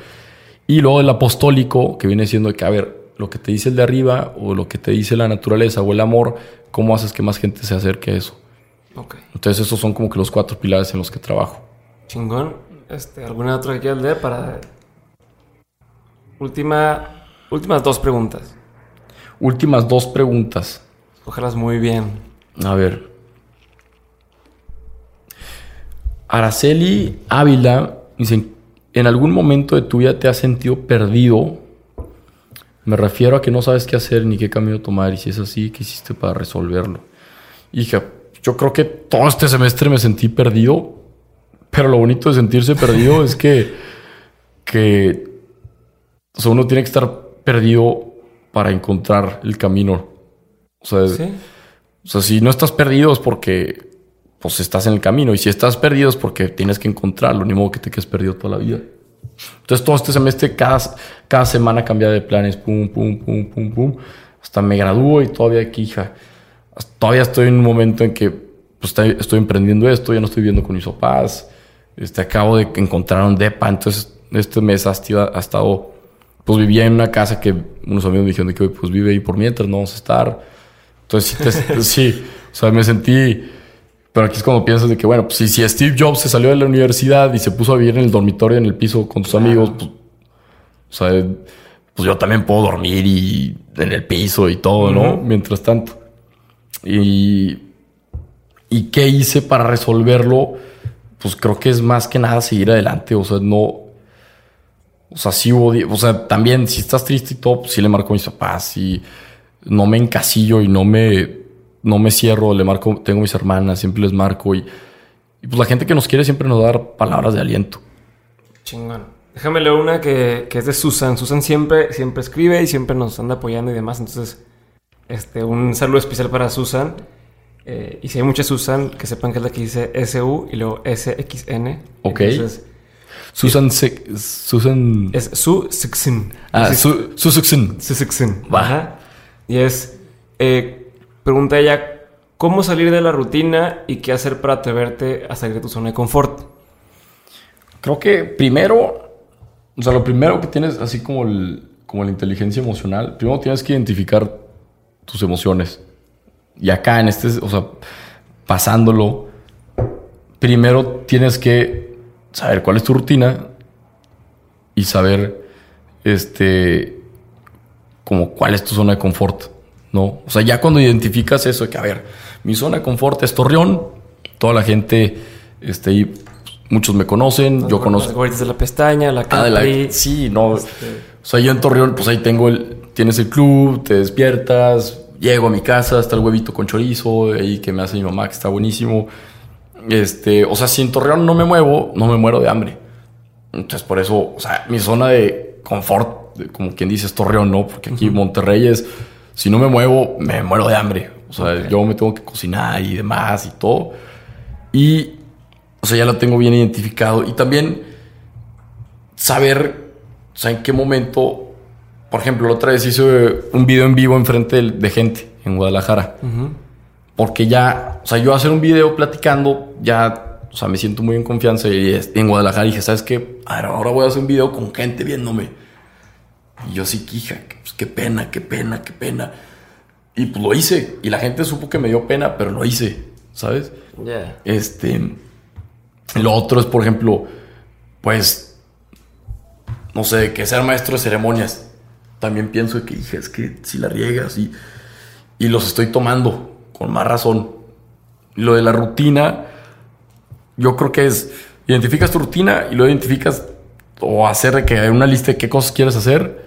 Y luego el apostólico, que viene siendo que, a ver, lo que te dice el de arriba, o lo que te dice la naturaleza, o el amor, ¿cómo haces que más gente se acerque a eso? Entonces, esos son como que los cuatro pilares en los que trabajo. Chingón. Este, ¿Alguna otra que quieras leer para... Última... Últimas dos preguntas. Últimas dos preguntas. Ojalá muy bien. A ver. Araceli Ávila dice, ¿en algún momento de tu vida te has sentido perdido? Me refiero a que no sabes qué hacer ni qué camino tomar y si es así, ¿qué hiciste para resolverlo? Hija, yo creo que todo este semestre me sentí perdido, pero lo bonito de sentirse perdido es que, que o sea, uno tiene que estar perdido para encontrar el camino. O sea, ¿Sí? o sea, si no estás perdido es porque pues estás en el camino. Y si estás perdido es porque tienes que encontrarlo. Ni modo que te quedes perdido toda la vida. Entonces todo este semestre, cada, cada semana cambia de planes. Pum, pum, pum, pum, pum. Hasta me gradúo y todavía aquí, hija. Todavía estoy en un momento en que pues, estoy, emprendiendo esto. Ya no estoy viviendo con mis papás. Este, acabo de encontrar un depa. Entonces este mes ha, ha estado... Pues vivía en una casa que unos amigos me dijeron de que "Oye, pues vive ahí por mientras, no vamos a estar. Entonces sí, te- sí, o sea, me sentí... Pero aquí es cuando piensas de que, bueno, pues si, si Steve Jobs se salió de la universidad y se puso a vivir en el dormitorio, en el piso con tus amigos, pues, o sea, pues yo también puedo dormir y en el piso y todo, ¿no? Mientras tanto. Y, ¿Y qué hice para resolverlo? Pues creo que es más que nada seguir adelante, o sea, no... O sea, sí hubo, o sea, también si estás triste y todo, pues sí le marco a mis papás y no me encasillo y no me, no me cierro, le marco, tengo mis hermanas, siempre les marco y, y pues la gente que nos quiere siempre nos da palabras de aliento. Chingón. Déjame leer una que, que es de Susan. Susan siempre, siempre escribe y siempre nos anda apoyando y demás. Entonces, este, un saludo especial para Susan. Eh, y si hay muchas Susan, que sepan que es la que dice SU y luego SXN. Ok. Entonces, Susan... Susan... es Su Sixin. Ah, Su, Susan. Su Sixin. Va. Ajá. Y es, eh, pregunta ella, ¿cómo salir de la rutina y qué hacer para atreverte a salir de tu zona de confort? Creo que primero, o sea, lo primero que tienes, así como, el, como la inteligencia emocional, primero tienes que identificar tus emociones. Y acá en este, o sea, pasándolo, primero tienes que saber cuál es tu rutina y saber, este, como cuál es tu zona de confort, ¿no? O sea, ya cuando identificas eso de que, a ver, mi zona de confort es Torreón, toda la gente, este, ahí, muchos me conocen, yo conozco... de la pestaña, la Ah, la- Capri. sí, no. Este- O sea, yo en Torreón, pues ahí tengo el. Tienes el club, te despiertas, llego a mi casa, está el huevito con chorizo, ahí que me hace mi mamá, que está buenísimo. Este, o sea, si en Torreón no me muevo, no me muero de hambre. Entonces, por eso, o sea, mi zona de confort, como quien dice, es Torreón, ¿no? Porque aquí Monterrey es. Si no me muevo, me muero de hambre. O sea, yo me tengo que cocinar y demás y todo. Y, o sea, ya lo tengo bien identificado. Y también saber, o sea, en qué momento, por ejemplo, la otra vez hice un video en vivo enfrente de, de gente en Guadalajara. Porque ya, o sea, yo hacer un video platicando, ya, o sea, me siento muy en confianza. Y en Guadalajara dije, ¿sabes qué? Ahora voy a hacer un video con gente viéndome. Y yo sí, que, pues, qué pena, qué pena, qué pena. Y pues lo hice. Y la gente supo que me dio pena, pero lo hice, ¿sabes? Ya. Este. Lo otro es, por ejemplo, pues. No sé, que ser maestro de ceremonias. También pienso que, hija, es que si la riegas y. Y los estoy tomando, con más razón. Lo de la rutina, yo creo que es. Identificas tu rutina y lo identificas. O hacer de que hay una lista de qué cosas quieres hacer.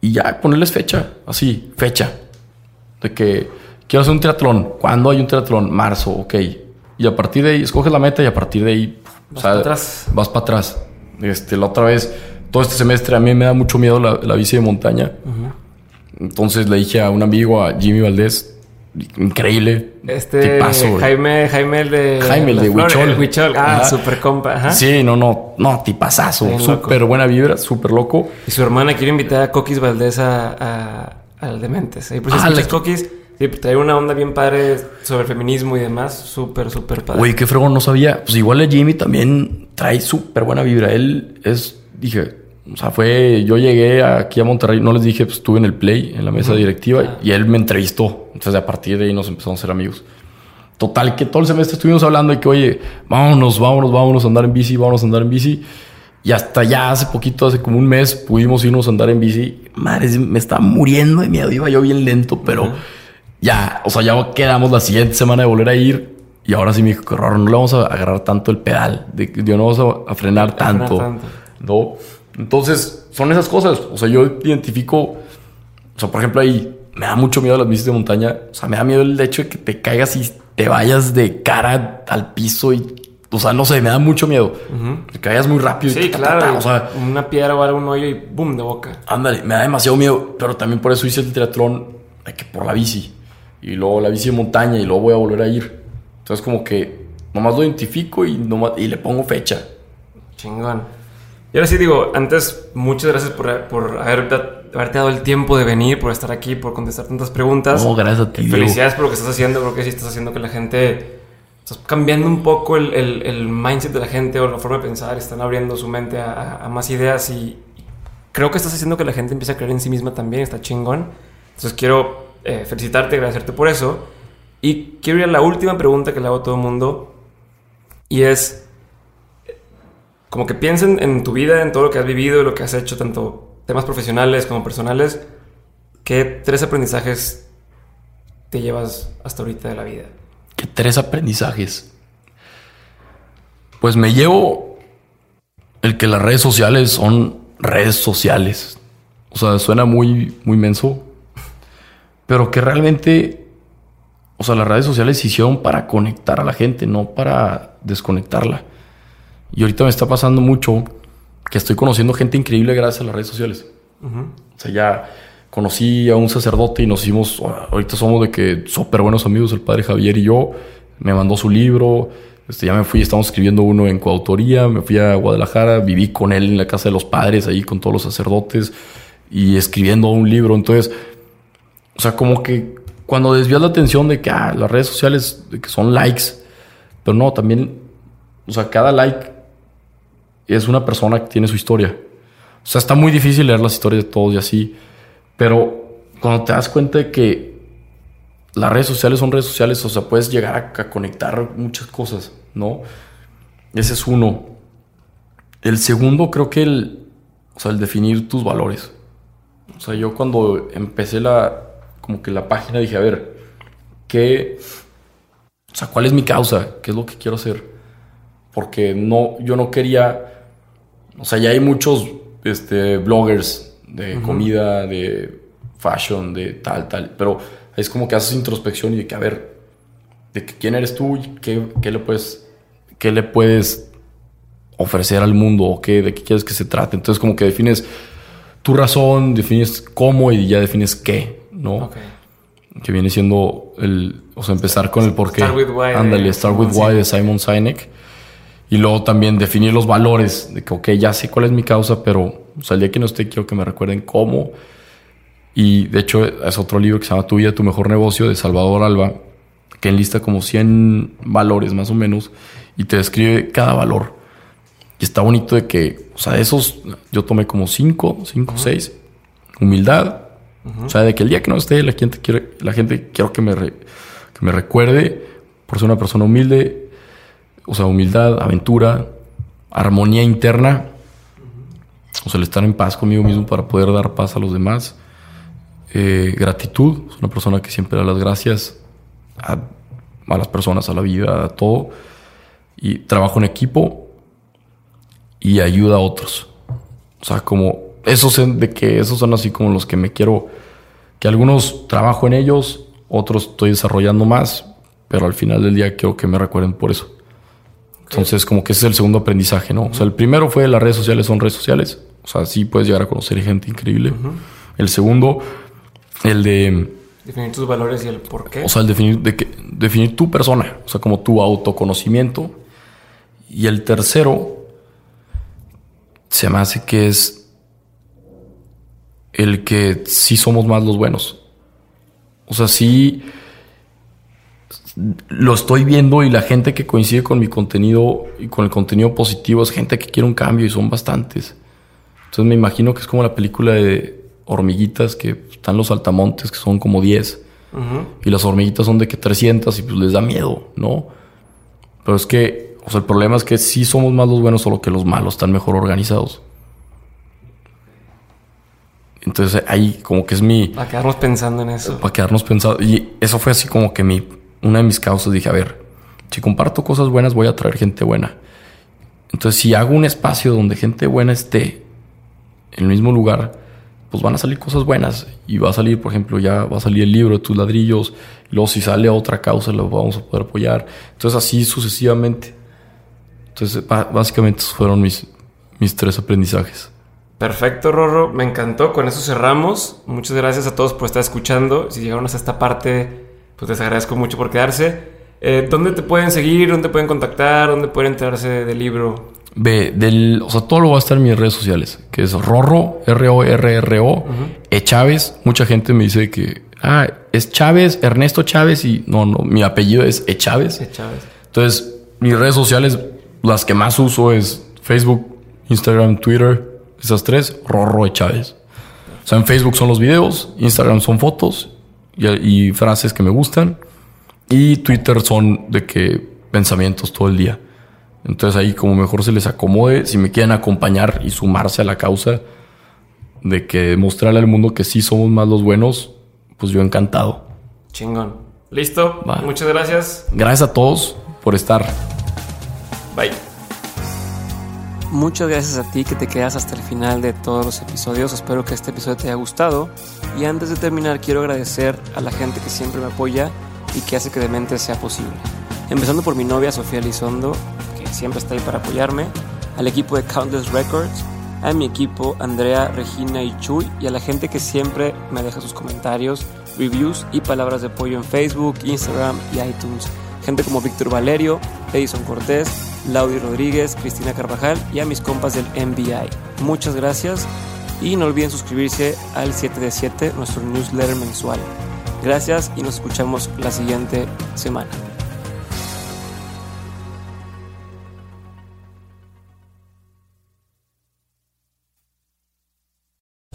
Y ya ponerles fecha. Así, fecha. De que quiero hacer un triatlón. ¿Cuándo hay un triatlón? Marzo, ok. Y a partir de ahí, escoges la meta y a partir de ahí... Vas para atrás. Vas para atrás. Este, la otra vez, todo este semestre a mí me da mucho miedo la, la bici de montaña. Entonces le dije a un amigo, a Jimmy Valdés, increíble. Este tipazo. Jaime, Jaime el de Jaime, el de Huichol. el Huichol. Ah, super compa. Ajá. Sí, no, no, no, tipazazo. Súper buena vibra, súper loco. Y su hermana quiere invitar a Coquis Valdés a, a- al Dementes. Ahí por Ah, la- Coquis, sí, pues trae una onda bien padre sobre feminismo y demás. Súper, súper padre. Güey, qué fregón, no sabía. Pues igual el Jimmy también trae súper buena vibra. Él es, dije, o sea, fue, yo llegué aquí a Monterrey, no les dije, pues estuve en el Play, en la mesa directiva, Ah. y él me entrevistó. Entonces, a partir de ahí nos empezamos a ser amigos. Total, que todo el semestre estuvimos hablando de que, oye, vámonos, vámonos, vámonos a andar en bici, vámonos a andar en bici. Y hasta ya hace poquito, hace como un mes, pudimos irnos a andar en bici. Madre, me estaba muriendo de miedo. Iba yo bien lento, pero ya, o sea, ya quedamos la siguiente semana de volver a ir. Y ahora sí me dijo, qué raro, no le vamos a agarrar tanto el pedal. De, de no vamos a, a frenar frenar tanto. tanto. No. Entonces, son esas cosas. O sea, yo identifico. O sea, por ejemplo, ahí me da mucho miedo las bicis de montaña. O sea, me da miedo el hecho de que te caigas y te vayas de cara al piso y. O sea, no sé, me da mucho miedo. Te caigas muy rápido. y Sí, ta, ta, ta, claro. O sea, una piedra o algo, un hoyo y boom, de boca. Ándale, me da demasiado miedo, pero también por eso hice el triatlón de que por la bici. Y luego la bici de montaña y luego voy a volver a ir. Entonces como que nomás lo identifico y, nomás- y le pongo fecha. Chingón. Y ahora sí digo, antes, muchas gracias por, por haber, haberte dado el tiempo de venir, por estar aquí, por contestar tantas preguntas. No, gracias a ti, Diego. Felicidades por lo que estás haciendo. Creo que sí estás haciendo que la gente. Estás cambiando un poco el, el- el mindset de la gente o la forma de pensar. Están abriendo su mente a, a- a más ideas y creo que estás haciendo que la gente empiece a creer en sí misma también. Está chingón. Entonces quiero eh, felicitarte, agradecerte por eso. Y quiero ir a la última pregunta que le hago a todo el mundo. Y es como que piensen en tu vida, en todo lo que has vivido y lo que has hecho, tanto temas profesionales como personales. ¿Qué tres aprendizajes te llevas hasta ahorita de la vida? Que tres aprendizajes. Pues me llevo el que las redes sociales son redes sociales. O sea, suena muy, muy menso. Pero que realmente, o sea, las redes sociales se hicieron para conectar a la gente, no para desconectarla. Y ahorita me está pasando mucho que estoy conociendo gente increíble gracias a las redes sociales. O sea, ya conocí a un sacerdote y nos hicimos, ahorita somos de que súper buenos amigos, el padre Javier y yo. Me mandó su libro, este, ya me fui, estamos escribiendo uno en coautoría, me fui a Guadalajara, viví con él en la casa de los padres, ahí con todos los sacerdotes y escribiendo un libro. Entonces, o sea, como que cuando desvías la atención de que ah, las redes sociales de que son likes, pero no, también, o sea, cada like es una persona que tiene su historia. O sea, está muy difícil leer las historias de todos y así, pero cuando te das cuenta de que las redes sociales son redes sociales, o sea, puedes llegar a, conectar muchas cosas, ¿no? Ese es uno. El segundo, creo que el, o sea, el definir tus valores. O sea, yo cuando empecé la, como que la página dije, a ver, ¿qué, o sea, cuál es mi causa? ¿Qué es lo que quiero hacer? Porque no, yo no quería, o sea, ya hay muchos este, bloggers de comida, de fashion, de tal, tal, pero es como que haces introspección y de que, a ver, de que quién eres tú y qué, qué le puedes, qué le puedes ofrecer al mundo o qué, de qué quieres que se trate. Entonces como que defines tu razón, defines cómo y ya defines qué, ¿no? Que viene siendo el, o sea, empezar con el por qué. Start with why. Ándale, Start with Why de Simon Sinek. Y luego también definir los valores, de que, ok, ya sé cuál es mi causa, pero o sea, el día que no esté quiero que me recuerden cómo y de hecho es otro libro que se llama Tu vida, tu mejor negocio de Salvador Alba, que enlista como 100 valores más o menos y te describe cada valor. Y está bonito de que, o sea, de esos yo tomé como 5, 5, 6. Humildad. O sea, de que el día que no esté, la gente quiere, la gente quiero que me, que me recuerde por ser una persona humilde. O sea, humildad, aventura, armonía interna. O sea, el estar en paz conmigo mismo para poder dar paz a los demás eh, gratitud, es una persona que siempre da las gracias a, las personas, a la vida, a todo. Y trabajo en equipo y ayuda a otros. O sea, como esos de que esos son así como los que me quiero, que algunos trabajo en ellos, otros estoy desarrollando más, pero al final del día quiero que me recuerden por eso. Entonces, como que ese es el segundo aprendizaje, ¿no? O sea, el primero fue las redes sociales son redes sociales. O sea, sí puedes llegar a conocer gente increíble. El segundo, el de... Definir tus valores y el por qué. O sea, el definir, de que, definir tu persona, o sea, como tu autoconocimiento. Y el tercero, se me hace que es el que sí somos más los buenos. O sea, sí lo estoy viendo y la gente que coincide con mi contenido y con el contenido positivo es gente que quiere un cambio y son bastantes. Entonces me imagino que es como la película de hormiguitas que están los altamontes que son como 10 y las hormiguitas son de que 300 y pues les da miedo, ¿no? Pero es que, o sea, el problema es que sí somos más los buenos, solo que los malos están mejor organizados. Entonces ahí como que es mi... Para quedarnos pensando en eso. Para quedarnos pensando. Y eso fue así como que mi... Una de mis causas dije, a ver, si comparto cosas buenas voy a traer gente buena. Entonces si hago un espacio donde gente buena esté en el mismo lugar, pues van a salir cosas buenas y va a salir, por ejemplo, ya va a salir el libro de tus ladrillos, y luego si sale otra causa lo vamos a poder apoyar. Entonces así sucesivamente. Entonces básicamente fueron mis, mis tres aprendizajes. Perfecto, Rorro. Me encantó. Con eso cerramos. Muchas gracias a todos por estar escuchando. Si llegaron hasta esta parte, pues les agradezco mucho por quedarse. Eh, ¿Dónde te pueden seguir? ¿Dónde pueden contactar? ¿Dónde pueden enterarse del libro? Ve, del, o sea, todo lo va a estar en mis redes sociales, que es Rorro, R-O-R-R-O, E Chávez. Mucha gente me dice que, ah, es Chávez, Ernesto Chávez, y no, no, mi apellido es E Chávez. E Chávez. Entonces, mis redes sociales, las que más uso es Facebook, Instagram, Twitter, esas tres, Rorro E Chávez. O sea, en Facebook son los videos, Instagram son fotos y, y frases que me gustan, y Twitter son de que pensamientos todo el día. Entonces ahí como mejor se les acomode, si me quieren acompañar y sumarse a la causa de que mostrarle al mundo que sí somos más los buenos, pues yo encantado. Chingón. Listo. Muchas gracias. Gracias a todos por estar. Bye. Muchas gracias a ti que te quedas hasta el final de todos los episodios. Espero que este episodio te haya gustado. Y antes de terminar, quiero agradecer a la gente que siempre me apoya y que hace que Demente sea posible. Empezando por mi novia Sofía Lizondo, siempre está ahí para apoyarme, al equipo de Countless Records, a mi equipo, Andrea, Regina y Chuy, y a la gente que siempre me deja sus comentarios, reviews y palabras de apoyo en Facebook, Instagram y iTunes. Gente como Víctor Valerio, Edison Cortés, Laudi Rodríguez, Cristina Carvajal y a mis compas del MBI. Muchas gracias y no olviden suscribirse al 7 de 7, nuestro newsletter mensual. Gracias y nos escuchamos la siguiente semana.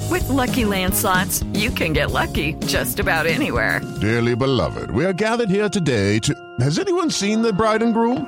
With Lucky Land slots, you can get lucky just about anywhere. Dearly beloved, we are gathered here today to. Has anyone seen the bride and groom?